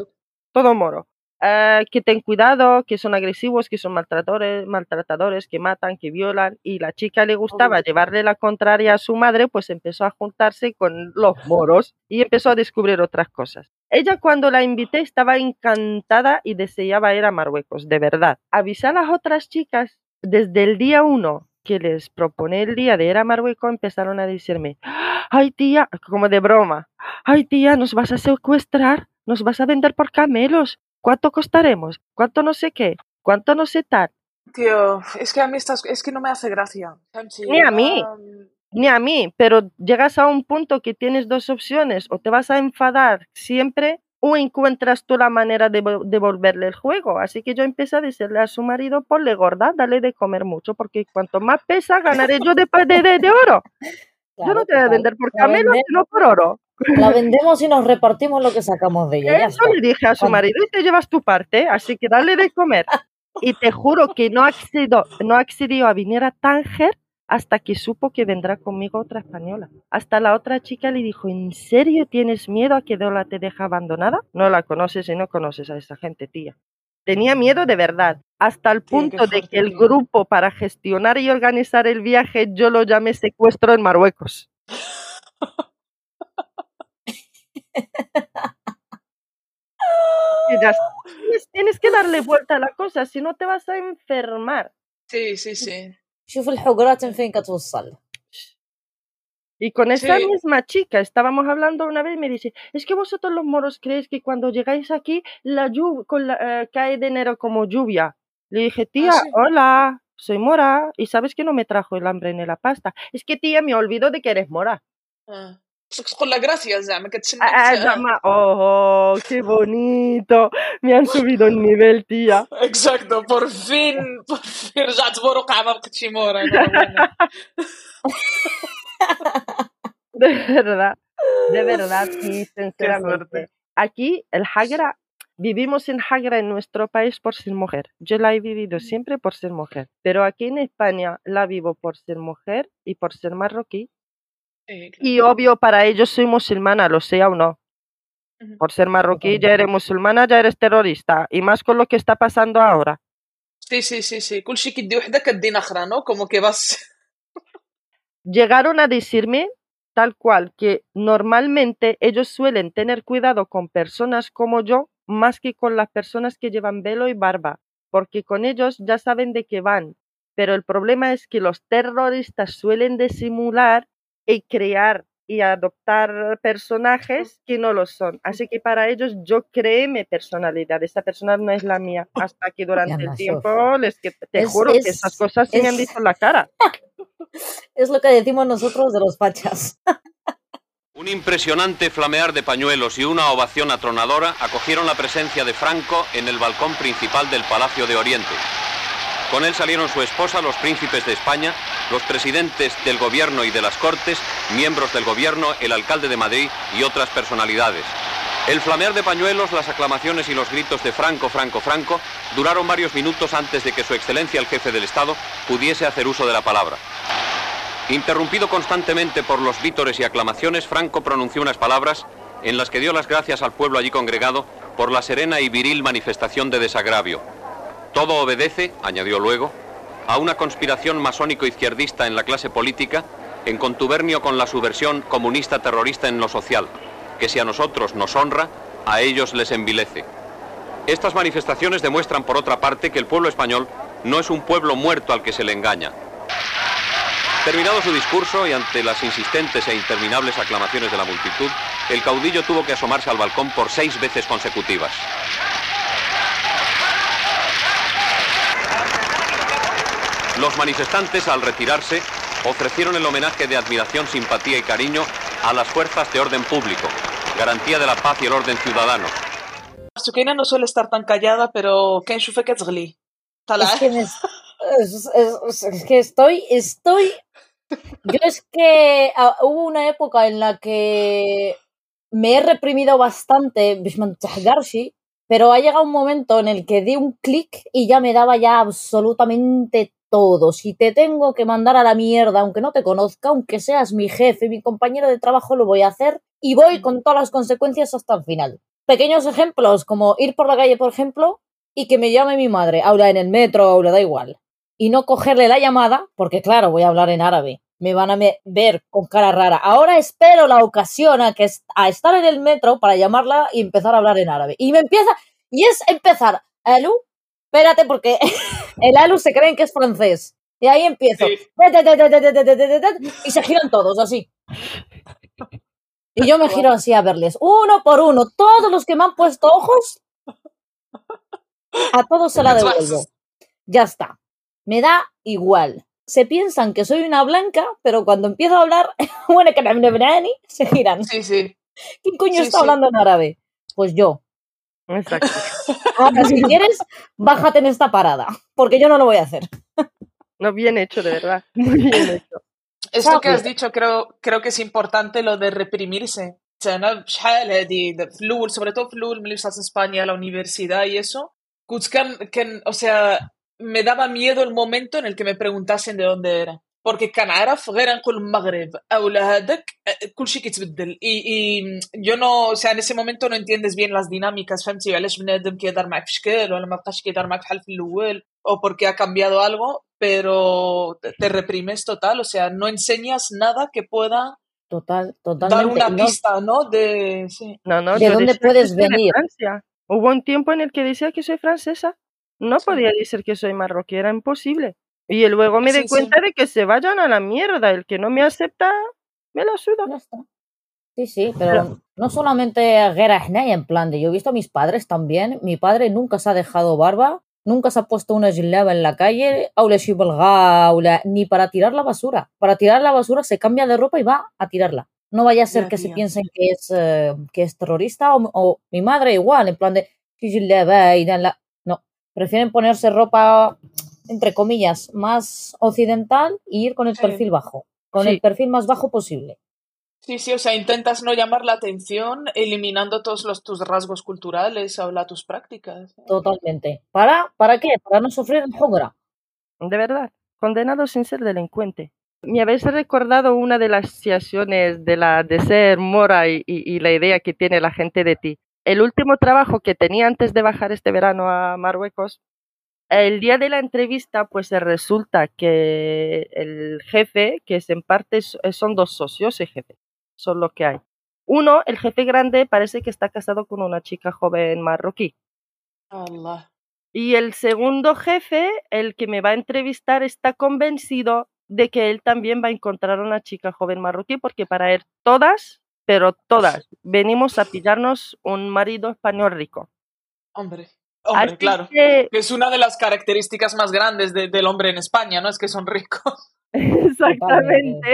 todo moro. Eh, que ten cuidado, que son agresivos, que son maltratadores, maltratadores, que matan, que violan, y la chica le gustaba llevarle la contraria a su madre, pues empezó a juntarse con los moros y empezó a descubrir otras cosas. Ella cuando la invité estaba encantada y deseaba ir a Marruecos, de verdad. Avisé a las otras chicas desde el día uno que les proponé el día de ir a Marruecos, empezaron a decirme, ay tía, como de broma, ay tía, nos vas a secuestrar, nos vas a vender por camelos, ¿cuánto costaremos? ¿Cuánto no sé qué? ¿Cuánto no sé tal? Tío, es que a mí estas, es que no me hace gracia. Ni a mí. um, Ni a mí, pero llegas a un punto que tienes dos opciones, o te vas a enfadar siempre o encuentras tú la manera de vo- devolverle el juego. Así que yo empecé a decirle a su marido, ponle gorda, dale de comer mucho, porque cuanto más pesa, ganaré yo de, oro. yo no te voy a vender por camelo, sino por oro. La vendemos y nos repartimos lo que sacamos de ella. Eso le dije a su marido y te llevas tu parte, así que dale de comer. Y te juro que no accedió, no accedió a venir a Tánger hasta que supo que vendrá conmigo otra española. Hasta la otra chica le dijo, ¿en serio tienes miedo a que Dola te deje abandonada? No la conoces y no conoces a esa gente, tía. Tenía miedo de verdad, hasta el punto de que el grupo para gestionar y organizar el viaje yo lo llamé secuestro en Marruecos. Tienes que darle vuelta a la cosa, si no te vas a enfermar. Sí, sí, sí. شوف الحجرات فين كتوصل Y con esa Sí. misma chica estábamos hablando una vez y me dice, es que vosotros los moros creéis que cuando llegáis aquí la llu- con la, eh, cae de enero como lluvia. Le dije, tía, sí? hola, soy mora y sabes que no me trajo el hambre ni la pasta. Es que tía, me olvido de que eres mora. آه. خصك تقول لها gracias زعما كتسنى Ah, ah, llama- oh, qué bonito. Me han subido el nivel, tía. اكزاكتو بور فين بور فين رجعت بورقعه ما بقيتش مورا أنا. De verdad, de verdad, sí, suerte. sinceramente. Aquí, el Hagra, vivimos en Hagra en nuestro país por ser mujer. Yo la he vivido siempre por ser mujer, pero aquí en España la vivo por ser mujer y por ser marroquí. Y obvio, para ellos soy musulmana, lo sea o no. Por ser marroquí, ya eres musulmana, ya eres terrorista. Y más con lo que está pasando ahora. Sí, sí, sí, sí. ¿no? Como que vas. Llegaron a decirme tal cual que normalmente ellos suelen tener cuidado con personas como yo más que con las personas que llevan velo y barba, porque con ellos ya saben de qué van. Pero el problema es que los terroristas suelen disimular y crear y adoptar personajes que no lo son. Así que para ellos yo creé mi personalidad. Esa persona no es la mía. Hasta que durante el tiempo les que te Es- juro que es- esas cosas se me han visto en la cara. Es lo que decimos nosotros de los pachas. Un impresionante flamear de pañuelos y una ovación atronadora acogieron la presencia de Franco en el balcón principal del Palacio de Oriente. Con él salieron su esposa, los príncipes de España, los presidentes del gobierno y de las cortes, miembros del gobierno, el alcalde de Madrid y otras personalidades. El flamear de pañuelos, las aclamaciones y los gritos de Franco, Franco, Franco duraron varios minutos antes de que su excelencia el jefe del Estado pudiese hacer uso de la palabra. Interrumpido constantemente por los vítores y aclamaciones, Franco pronunció unas palabras en las que dio las gracias al pueblo allí congregado por la serena y viril manifestación de desagravio. Todo obedece, añadió luego, a una conspiración masónico-izquierdista en la clase política en contubernio con la subversión comunista terrorista en lo social, que si a nosotros nos honra, a ellos les envilece. Estas manifestaciones demuestran, por otra parte, que el pueblo español no es un pueblo muerto al que se le engaña. Terminado su discurso y ante las insistentes e interminables aclamaciones de la multitud, el caudillo tuvo que asomarse al balcón por seis veces consecutivas. Los manifestantes, al retirarse, ofrecieron el homenaje de admiración, simpatía y cariño a las fuerzas de orden público, garantía de la paz y el orden ciudadano, Sukeina no suele estar tan callada, pero Ken Shufek es gli. Es que, es- es- es que estoy, estoy. Yo es que ah, hubo una época en la que me he reprimido bastante, pero ha llegado un momento en el que di un clic y ya me daba ya absolutamente todo. Si te tengo que mandar a la mierda, aunque no te conozca, aunque seas mi jefe, mi compañero de trabajo, lo voy a hacer y voy con todas las consecuencias hasta el final. Pequeños ejemplos, como ir por la calle, por ejemplo, y que me llame mi madre, habla en el metro, le da igual, y no cogerle la llamada, porque claro, voy a hablar en árabe, me van a ver con cara rara. Ahora espero la ocasión a, que est- a estar en el metro para llamarla y empezar a hablar en árabe. Y me empieza, y es empezar, Alu, espérate, porque el Alu se creen que es francés. Y ahí empiezo. Sí. Y se giran todos así. Y yo me giro así a verles, uno por uno, todos los que me han puesto ojos, a todos se la devuelvo. Ya está. Me da igual. Se piensan que soy una blanca, pero cuando empiezo a hablar, bueno, que me se giran. Sí, sí. ¿Quién coño Sí, está hablando en árabe? Pues yo. Exacto. Ahora, si quieres, bájate en esta parada, porque yo no lo voy a hacer. No, bien hecho, de verdad. Muy bien hecho. Esto que has dicho creo, creo que es importante, lo de reprimirse. O sea, ¿no? sobre todo Flul, me estás en España, la universidad y eso. O sea, me daba miedo el momento en el que me preguntasen de dónde era. porque كنعرف غير نقول المغرب او هذاك كل شيء كيتبدل y, y yo no o sea en ese momento no entiendes bien las dinámicas فهمتي علاش بنادم كيهضر معك في شكل ولا ما بقاش كيهضر معك بحال في الاول o porque ha cambiado algo pero te, te reprimes total o sea no enseñas nada que pueda Total, dar totalmente. una No- pista no de sí No, no, ¿De yo dónde decía que puedes soy de venir? Francia. Hubo un tiempo en el que decía que soy francesa. No Sí. podía decir que soy marroquí, era imposible. Y luego me Sí, sí. cuenta de que se vayan a la mierda. El que no me acepta, me la suda. Ya está. Sí, sí, pero no solamente Guerra Hnay, en plan de yo he visto a mis padres también. Mi padre nunca se ha dejado barba, nunca se ha puesto una gilaba en la calle, ni para tirar la basura. Para tirar la basura se cambia de ropa y va a tirarla. No vaya a ser que se piensen que es, eh, que es terrorista o, o mi madre igual, en plan de. No, prefieren ponerse ropa, entre comillas, más occidental y ir con el Sí. perfil bajo, con Sí. el perfil más bajo posible. Sí, sí, o sea, intentas no llamar la atención eliminando todos los, tus rasgos culturales o la, tus prácticas. Totalmente. ¿Para, ¿Para qué? Para no sufrir el jugra. De verdad, condenado sin ser delincuente. Me habéis recordado una de las situaciones de, la, de ser mora y, y- y la idea que tiene la gente de ti. El último trabajo que tenía antes de bajar este verano a Marruecos, el día de la entrevista, pues eh, resulta que el jefe, que es en parte s- son dos socios, el jefe, son lo que hay. Uno, el jefe grande, parece que está casado con una chica joven marroquí. Allah. Y el segundo jefe, el que me va a entrevistar, está convencido de que él también va a encontrar una chica joven marroquí, porque para él todas, pero todas, venimos a pillarnos un marido español rico. Hombre, Claro. Es una de las características más grandes del hombre en España, ¿no? Es que son ricos. Exactamente.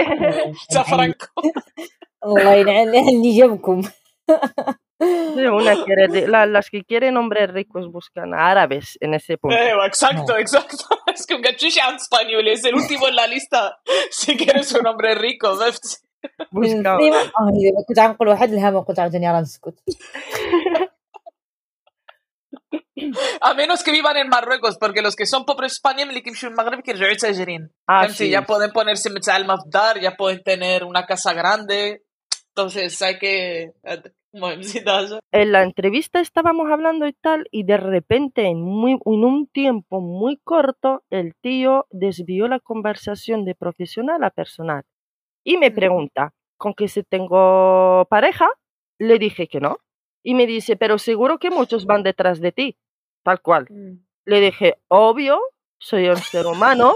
Chafranco. La, las que quieren hombres ricos buscan árabes en ese punto. Eh, exacto, exacto. Es que un gachucha español es el último en la lista. Si quieres un hombre rico, busca. A menos que vivan en Marruecos, porque los que son pobres españoles اللي كيمشيو للمغرب كيرجعوا يتاجرين. Ah, فهمتي؟ sí. Ya pueden ponerse متعلمة في دار, ya pueden tener una casa grande. Entonces hay que... المهم زيد هذا. en la entrevista estábamos hablando y tal, y de repente, en, muy, en un tiempo muy corto, el tío desvió la conversación de profesional a personal. Y me Mm. pregunta, ¿con que si tengo pareja? Le dije que no. Y me dice, pero seguro que muchos van detrás de ti. Tal cual. Le dije, obvio, soy un ser humano.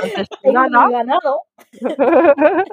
Antes que nada, ganado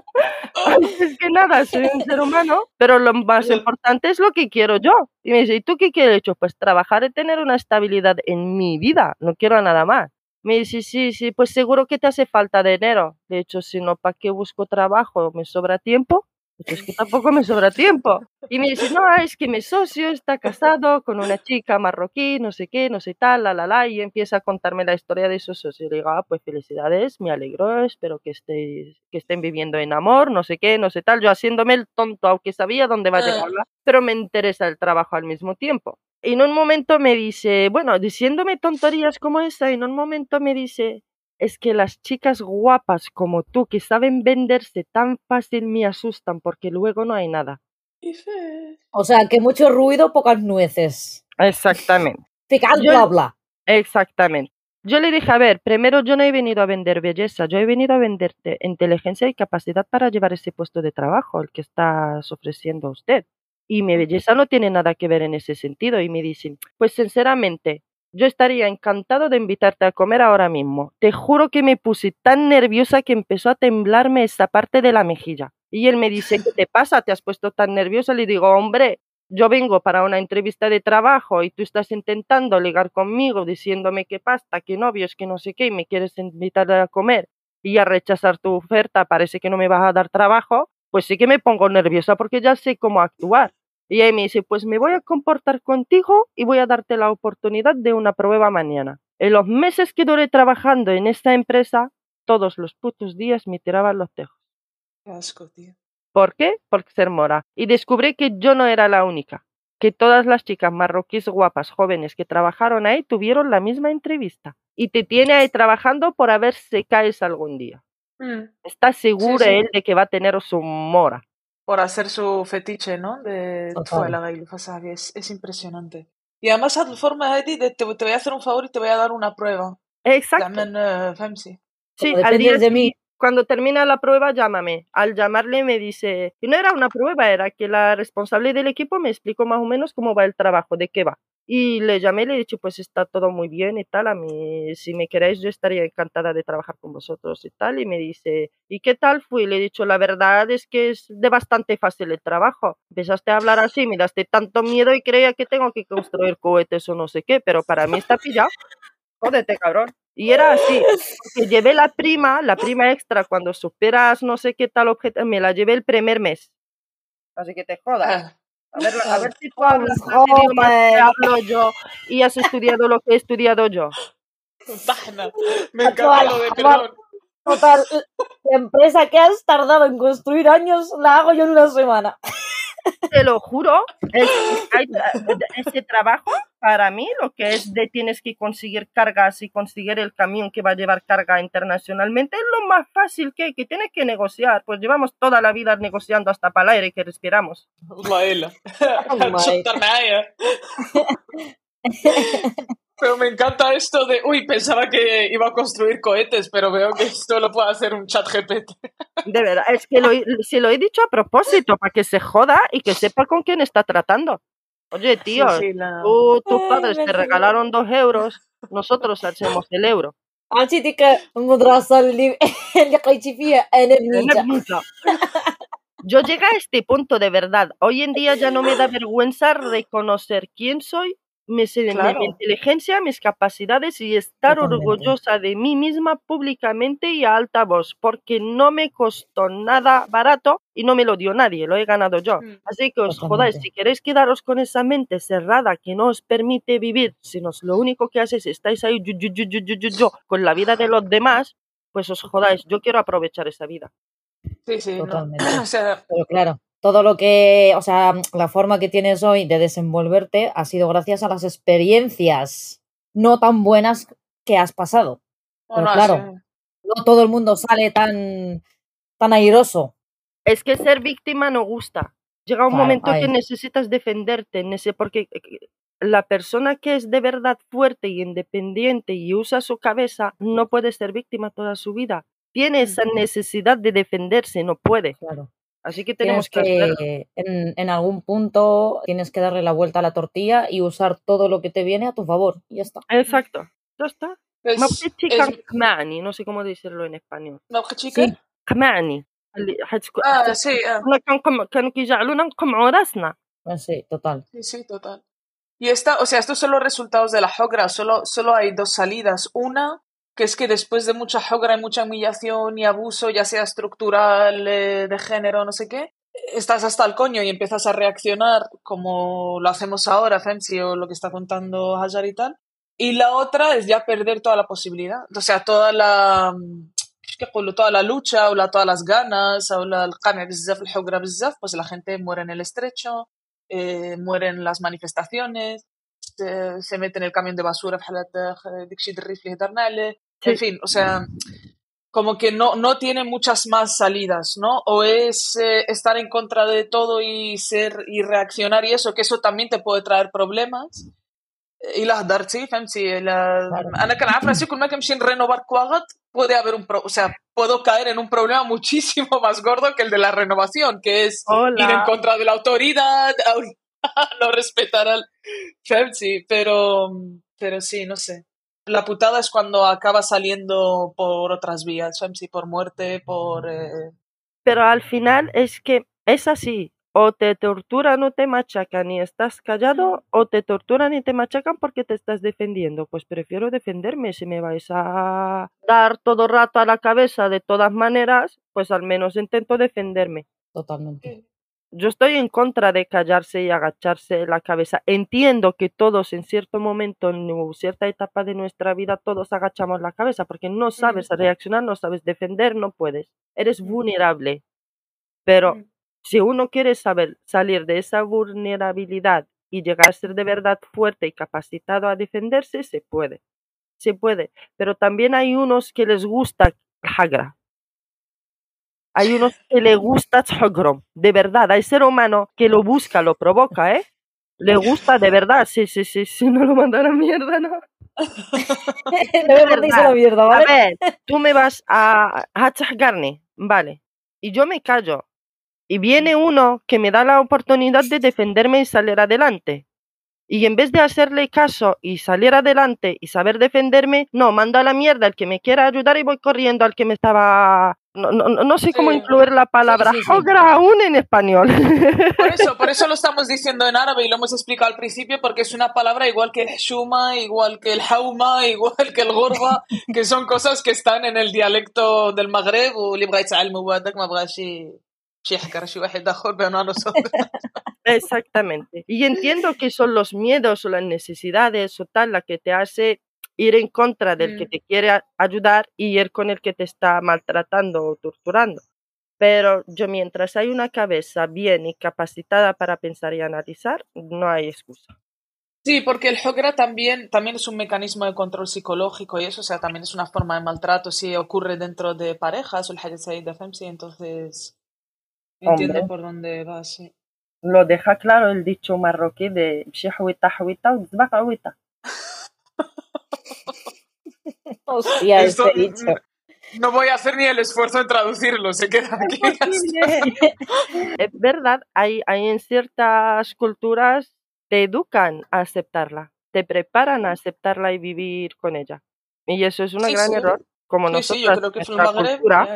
antes que nada, soy un ser humano, pero lo más importante es lo que quiero yo. Y me dice, ¿y tú qué quieres? Yo, pues trabajar y tener una estabilidad en mi vida, no quiero nada más. Me dice, sí, sí, pues seguro que te hace falta dinero. De hecho, si no, ¿para qué busco trabajo? Me sobra tiempo. Pues es que tampoco me sobra tiempo. Y me dice, no, es que mi socio está casado con una chica marroquí, no sé qué, no sé tal, la, la, la, y empieza a contarme la historia de su socio. Y le digo, ah, pues felicidades, me alegro, espero que, estéis, que estén viviendo en amor, no sé qué, no sé tal. Yo haciéndome el tonto, aunque sabía dónde va a llegar, pero me interesa el trabajo al mismo tiempo. Y en un momento me dice, bueno, diciéndome tonterías como esa, en un momento me dice, es que las chicas guapas como tú que saben venderse tan fácil me asustan porque luego no hay nada. O sea, que mucho ruido, pocas nueces. Exactamente. Picando habla. Exactamente. Yo le dije, a ver, primero yo no he venido a vender belleza, yo he venido a venderte inteligencia y capacidad para llevar ese puesto de trabajo, el que estás ofreciendo a usted. Y mi belleza no tiene nada que ver en ese sentido. Y me dicen, pues sinceramente, yo estaría encantado de invitarte a comer ahora mismo. Te juro que me puse tan nerviosa que empezó a temblarme esta parte de la mejilla. Y él me dice, ¿qué te pasa? ¿Te has puesto tan nerviosa? Le digo, hombre, yo vengo para una entrevista de trabajo y tú estás intentando ligar conmigo diciéndome qué pasta, qué novios, que no sé qué, y me quieres invitar a comer y a rechazar tu oferta, parece que no me vas a dar trabajo, pues sí que me pongo nerviosa porque ya sé cómo actuar. Y ahí me dice, pues me voy a comportar contigo y voy a darte la oportunidad de una prueba mañana. En los meses que duré trabajando en esta empresa, todos los putos días me tiraban los tejos. Qué asco, tío. ¿Por qué? Porque ser mora. Y descubrí que yo no era la única, que todas las chicas marroquíes guapas, jóvenes que trabajaron ahí tuvieron la misma entrevista. Y te tiene ahí trabajando por a ver si caes algún día. Mm. Está seguro sí. él de que va a tener su mora. Por hacer su fetiche, ¿no? De Total. fue la Gail Fasagi, es, es impresionante. Y además, a tu forma, Eddie, de te, te voy a hacer un favor y te voy a dar una prueba. Exacto. También, eh, Femsi. Sí, al día de mí. Cuando termina la prueba, llámame. Al llamarle me dice, y no era una prueba, era que la responsable del equipo me explicó más o menos cómo va el trabajo, de qué va. Y le llamé y le dicho, pues está todo muy bien y tal, a mí, si me queréis, yo estaría encantada de trabajar con vosotros y tal. Y me dice, ¿y qué tal fue? Y le he dicho, la verdad es que es de bastante fácil el trabajo. Empezaste a hablar así, me daste tanto miedo y creía que tengo que construir cohetes o no sé qué, pero para mí está pillado. Jódete, cabrón. Y era así, porque llevé la prima, la prima extra, cuando superas no sé qué tal objeto, me la llevé el primer mes. Así que te jodas. Ah, A ver, a ver si tú hablas que hablo yo y has estudiado lo que he estudiado yo. Me encanta lo de perdón. Total, la empresa que has tardado en construir años la hago yo en una semana. Te lo juro, ese trabajo para mí lo que es de tienes que conseguir cargas y conseguir el camión que va a llevar carga internacionalmente es lo más fácil que hay, que tienes que negociar. Pues llevamos toda la vida negociando hasta para el aire que respiramos. Pero me encanta esto de, uy, pensaba que iba a construir cohetes, pero veo que esto lo puede hacer un chat GPT. De verdad, es que lo, he- se lo he dicho a propósito, para que se joda y que sepa con quién está tratando. Oye, tío, Sí, sí, la- tú- tus Ay, padres me te río. regalaron dos euros, nosotros hacemos el euro. عرفتي ديك المدرسة اللي اللي لقيتي فيها أنا بنيتها Neta. Yo llegué a este punto de verdad. Hoy en día ya no me da vergüenza reconocer quién soy, mis- mi, Claro. mi inteligencia, mis capacidades y estar Totalmente. orgullosa de mí misma públicamente y a alta voz, porque no me costó nada barato y no me lo dio nadie, lo he ganado yo. Mm. Así que os jodáis, si queréis quedaros con esa mente cerrada que no os permite vivir, sino lo único que haces estáis ahí yu, con la vida de los demás, pues os jodáis, yo quiero aprovechar esa vida. Sí, sí, no. Totalmente. O sea, Pero claro, todo lo que, o sea, la forma que tienes hoy de desenvolverte ha sido gracias a las experiencias no tan buenas que has pasado. Pero claro. No todo el mundo sale tan, tan airoso. Es que ser víctima no gusta. Llega un Claro, momento que necesitas defenderte, porque eh, la persona que es de verdad fuerte y independiente y usa su cabeza no puede ser víctima toda su vida. Tiene esa necesidad de defenderse, no puede. Claro. Así que tenemos Tienes que, hacerlo. que, en, en algún punto, tienes que darle la vuelta a la tortilla y usar todo lo que te viene a tu favor. Y ya está. Exacto. Ya está. es, Mabtichika es, Khmani, no sé cómo decirlo en español. ¿no, chica? Sí. Khmani. اللي حتكون- Ah, sí, ah, كنا كنقم- كانوا كيجعلونا نقمعوا راسنا. Ah, Sí, total. sí, sí, total. Y esta, o sea, estos son los resultados de la Hogra, solo, solo hay dos salidas. Una, que es que después de mucha Hogra y mucha humillación y abuso, ya sea estructural, eh, de género, no sé qué, estás hasta el coño y empiezas a reaccionar como lo hacemos ahora, Femsi, o lo que está contando Hajar y tal. Y la otra es ya perder toda la posibilidad. O sea, toda la, toda la lucha o la, todas las ganas o la, pues la gente muere en el estrecho, eh, mueren las manifestaciones, se, se mete en el camión de basura, en fin, o sea, como que no, no tiene muchas más salidas, ¿no? O es eh, estar en contra de todo y ser y reaccionar y eso, que eso también te puede traer problemas. Y las dartsi, فهمتي انا كنعرف راسي كل ما كنمشي renovar كواغط puede haber un pro o sea puedo caer en un problema muchísimo más gordo que el de la renovación que es ir en contra de la autoridad no respetar al FEMSI pero pero sí no sé la putada es cuando acaba saliendo por otras vías, si por muerte, por... Eh, Pero al final es que es así, o te torturan o te machacan y estás callado, o te torturan y te machacan porque te estás defendiendo. Pues prefiero defenderme. Si me vais a dar todo rato a la cabeza de todas maneras, pues al menos intento defenderme. Totalmente yo estoy en contra de callarse y agacharse la cabeza. Entiendo que todos en cierto momento, en cierta etapa de nuestra vida, todos agachamos la cabeza porque no sabes reaccionar, no sabes defender, no puedes. Eres vulnerable. Pero si uno quiere saber salir de esa vulnerabilidad y llegar a ser de verdad fuerte y capacitado a defenderse, se puede. Se puede. Pero también hay unos que les gusta hagra hay unos que le gusta de verdad, hay ser humano que lo busca, lo provoca, ¿eh? Le gusta de verdad, sí, sí, sí, sí, no lo mandan a mierda, no. no me mandéis a la mierda, ¿vale? A ver, tú me vas a, a vale, y yo me callo, y viene uno que me da la oportunidad de defenderme y salir adelante. Y en vez de hacerle caso y salir adelante y saber defenderme, no, mando a la mierda al que me quiera ayudar y voy corriendo al que me estaba no, no, no sé cómo incluir la palabra sí, aún en español. Por eso, por eso lo estamos diciendo en árabe y lo hemos explicado al principio porque es una palabra igual que el shuma, igual que el hauma, igual que el gorba, que son cosas que están en el dialecto del Magreb o Exactamente. Y entiendo que son los miedos o las necesidades o tal la que te hace ir en contra del que mm. te quiere ayudar y ir con el que te está maltratando o torturando. Pero yo mientras hay una cabeza bien y capacitada para pensar y analizar, no hay excusa. Sí, porque el Hogra también, también es un mecanismo de control psicológico y eso, o sea, también es una forma de maltrato si ocurre dentro de parejas o el entonces entiendo por dónde va, sí. Lo deja claro el dicho marroquí de Hostia, Esto, dicho. No voy a hacer ni el esfuerzo en traducirlo, se queda aquí. es verdad, hay, hay en ciertas culturas te educan a aceptarla, te preparan a aceptarla y vivir con ella. Y eso es un gran error. Como nosotros, yo creo que es cultura,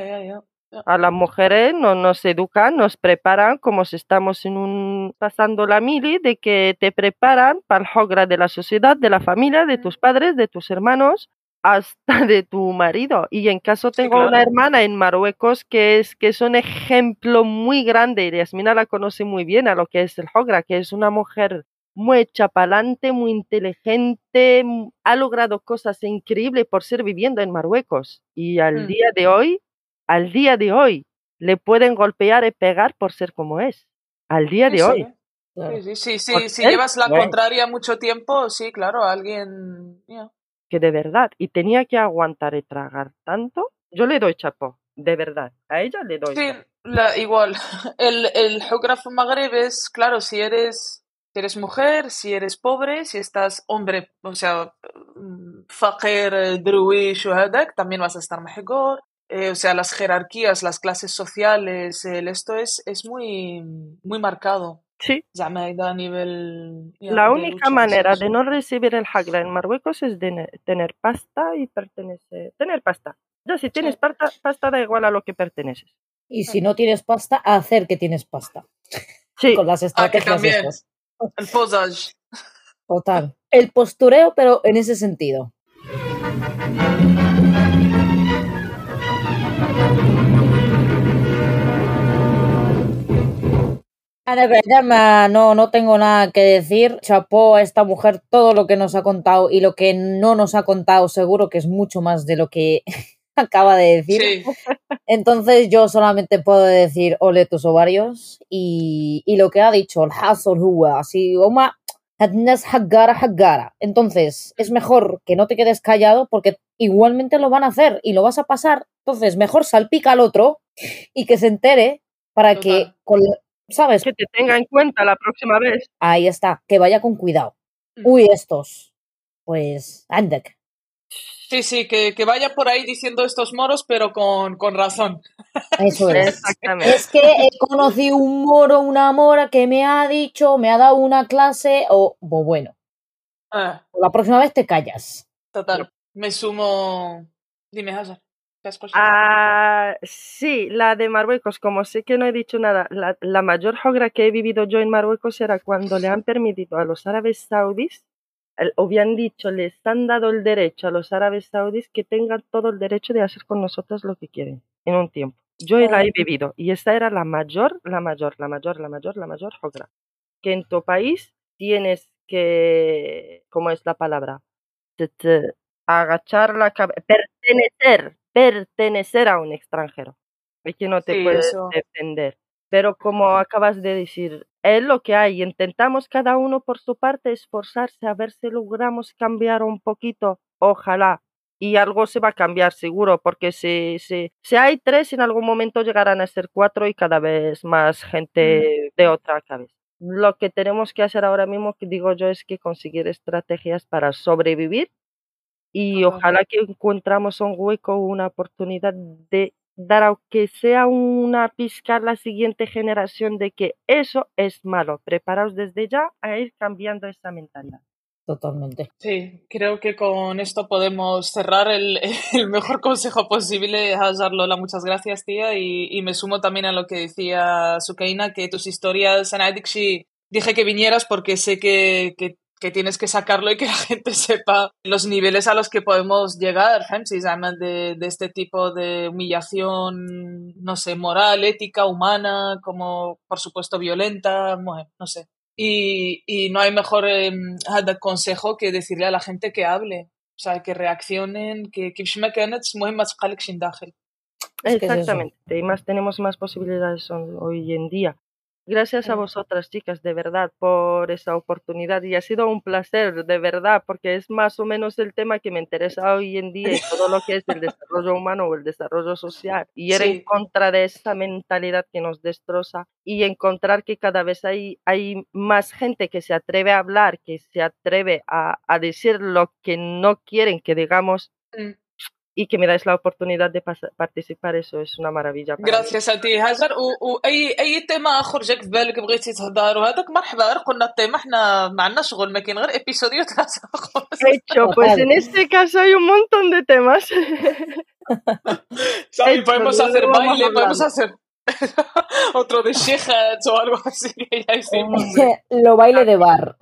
a las mujeres no nos educan, nos preparan como si estamos en un pasando la mili de que te preparan para el jogra de la sociedad, de la familia, de tus padres, de tus hermanos, hasta de tu marido. Y en caso tengo una hermana en Marruecos que es, que es un ejemplo muy grande, y Yasmina la conoce muy bien a lo que es el Hogra, que es una mujer muy chapalante, muy inteligente, ha logrado cosas increíbles por ser viviendo en Marruecos. Y al mm. día de hoy, al día de hoy, le pueden golpear y pegar por ser como es. Al día de hoy. Sí, sí, sí, si llevas la contraria mucho tiempo, sí, claro, alguien que de verdad, y tenía que aguantar y tragar tanto, yo le doy chapo, de verdad, a ella le doy. Sí, la, igual, el, el geógrafo magreb es, claro, si eres, si eres mujer, si eres pobre, si estás hombre, o sea, mm, faqir, druish también vas a estar mejor. Eh, o sea, las jerarquías, las clases sociales, el, esto es, es muy, muy marcado. Sí. a nivel. La única manera de no recibir el Hagra en Marruecos es de tener pasta y pertenecer. Tener pasta. Ya si tienes pasta, pasta da igual a lo que perteneces. Y si no tienes pasta, hacer que tienes pasta. Sí. Con las ah, estrategias. el posage. Total. El postureo, pero en ese sentido. De verdad, ma, no, no tengo nada que decir. Chapó a esta mujer todo lo que nos ha contado y lo que no nos ha contado, seguro que es mucho más de lo que acaba de decir. Sí. Entonces yo solamente puedo decir ole tus ovarios y, y lo que ha dicho el Hassel Hua, así Oma Hadnas Haggara Haggara. Entonces es mejor que no te quedes callado porque igualmente lo van a hacer y lo vas a pasar. Entonces mejor salpica al otro y que se entere para que, con, ¿sabes? Que te tenga en cuenta la próxima vez. Ahí está, que vaya con cuidado. Mm. Uy, estos. Pues, andek. Sí, sí, que, que vaya por ahí diciendo estos moros, pero con, con razón. Eso es. Exactamente. Es que he conocido un moro, una mora que me ha dicho, me ha dado una clase, o pues bueno, Ah, la próxima vez te callas. total. Me sumo. Dime, Hazard. Ah, sí, la de Marruecos, como sé que no he dicho nada, la, la mayor jogra que he vivido yo en Marruecos era cuando le han permitido a los árabes saudíes, o bien dicho, les han dado el derecho a los árabes saudíes que tengan todo el derecho de hacer con nosotros lo que quieren en un tiempo. Yo la he vivido y esta era la mayor, la mayor, la mayor, la mayor, la mayor jogra. Que en tu país tienes que, ¿cómo es la palabra? Te- te- agachar la cabeza, pertenecer, pertenecer a un extranjero. Y que no te Sí, puedes eso. defender. Pero como acabas de decir, es lo que hay. Intentamos cada uno por su parte esforzarse a ver si logramos cambiar un poquito. Ojalá. Y algo se va a cambiar seguro, porque si, si, si hay tres, en algún momento llegarán a ser cuatro y cada vez más gente de otra cabeza. Lo que tenemos que hacer ahora mismo, que digo yo, es que conseguir estrategias para sobrevivir y Ajá. ojalá que encontramos un hueco, una oportunidad de dar aunque sea una pizca a la siguiente generación de que eso es malo. Preparaos desde ya a ir cambiando esa mentalidad. Totalmente. Sí, creo que con esto podemos cerrar el, el mejor consejo posible. Hajar Lola, muchas gracias, tía. Y, y me sumo también a lo que decía Sukaina, que tus historias, Ana Dixi, dije que vinieras porque sé que, que, que tienes que sacarlo y que la gente sepa los niveles a los que podemos llegar, Hemsis, además de, de, este tipo de humillación, no sé, moral, ética, humana, como por supuesto violenta, bueno, no sé. Y, y no hay mejor eh, consejo que decirle a la gente que hable, o sea, que reaccionen, que Exactamente, y más tenemos más posibilidades hoy en día. Gracias a vosotras, chicas, de verdad, por esa oportunidad. Y ha sido un placer, de verdad, porque es más o menos el tema que me interesa hoy en día todo lo que es el desarrollo humano o el desarrollo social. Y ir en contra de esa mentalidad que nos destroza y encontrar que cada vez hay, hay más gente que se atreve a hablar, que se atreve a, a decir lo que no quieren que digamos Mm y que me dais la oportunidad de pas- participar, eso es una maravilla. para mí. Gracias a ti هاجر و- واي اي تيما اخر جاك في بالك بغيتي تهضر وهذاك مرحبا غير قلنا التيما حنا ما عندنا شغل ما كاين غير ابيسوديو تاخذ Hecho, pues Total. en este caso hay un montón de temas. ¿Sabes? Hecho, Podemos luego hacer vamos baile, hablando. podemos hacer otro de shejas o algo así. que ya hicimos. Lo baile de bar.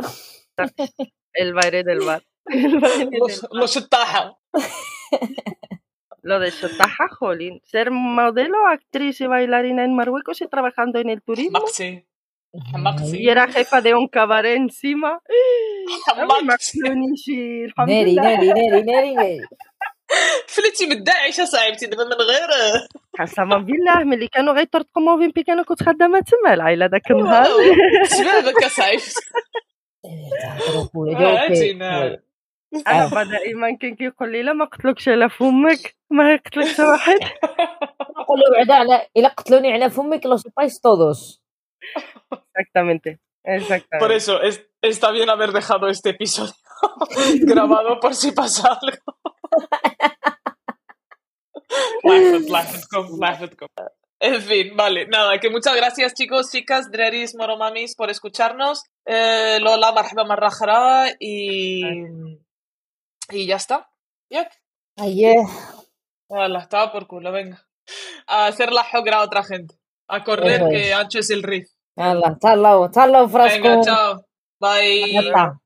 El baile del bar. El baile del Los, bar. los الطاحة. Lo de Sotaja, jolín. Ser modelo, actriz y bailarina en Marruecos y trabajando en el turismo. حمقتي حمقتي Y era jefa de un cabaret encima. حمقتي مكلونيشي الحمد Neri, لله neri, neri, neri, neri. فلتي من الداعش صاحبتي دابا من غير قسما بالله ملي كانوا غيطرطقوا موفين انا كنت خدامه تما العائله ذاك النهار سبابك يا صاحبتي De verdad, te lo juro. Yo آه، que. تينا. انا بعد دائما كان كيقول لي لا ما قتلوكش على فمك ما يقتلك حتى واحد نقول له بعدا على إلا قتلوني على فمك lo sepáis todos. exactamente Por exactamente eso es- está bien haber dejado este episodio grabado por si pasa algo. Lájate, lájatecom, lájatecom. En fin, vale, nada, que muchas gracias chicos, chicas, Dreris, Moromamis por escucharnos. Eh, Lola, marhaba marrajara y, y ya está. Ya, Ay, eh. Hala, estaba por culo, venga. A hacer la jogra a otra gente. A correr Eso que es. ancho es el riff. Hala, chao, chao, frasco. Venga, chao. Bye. Está.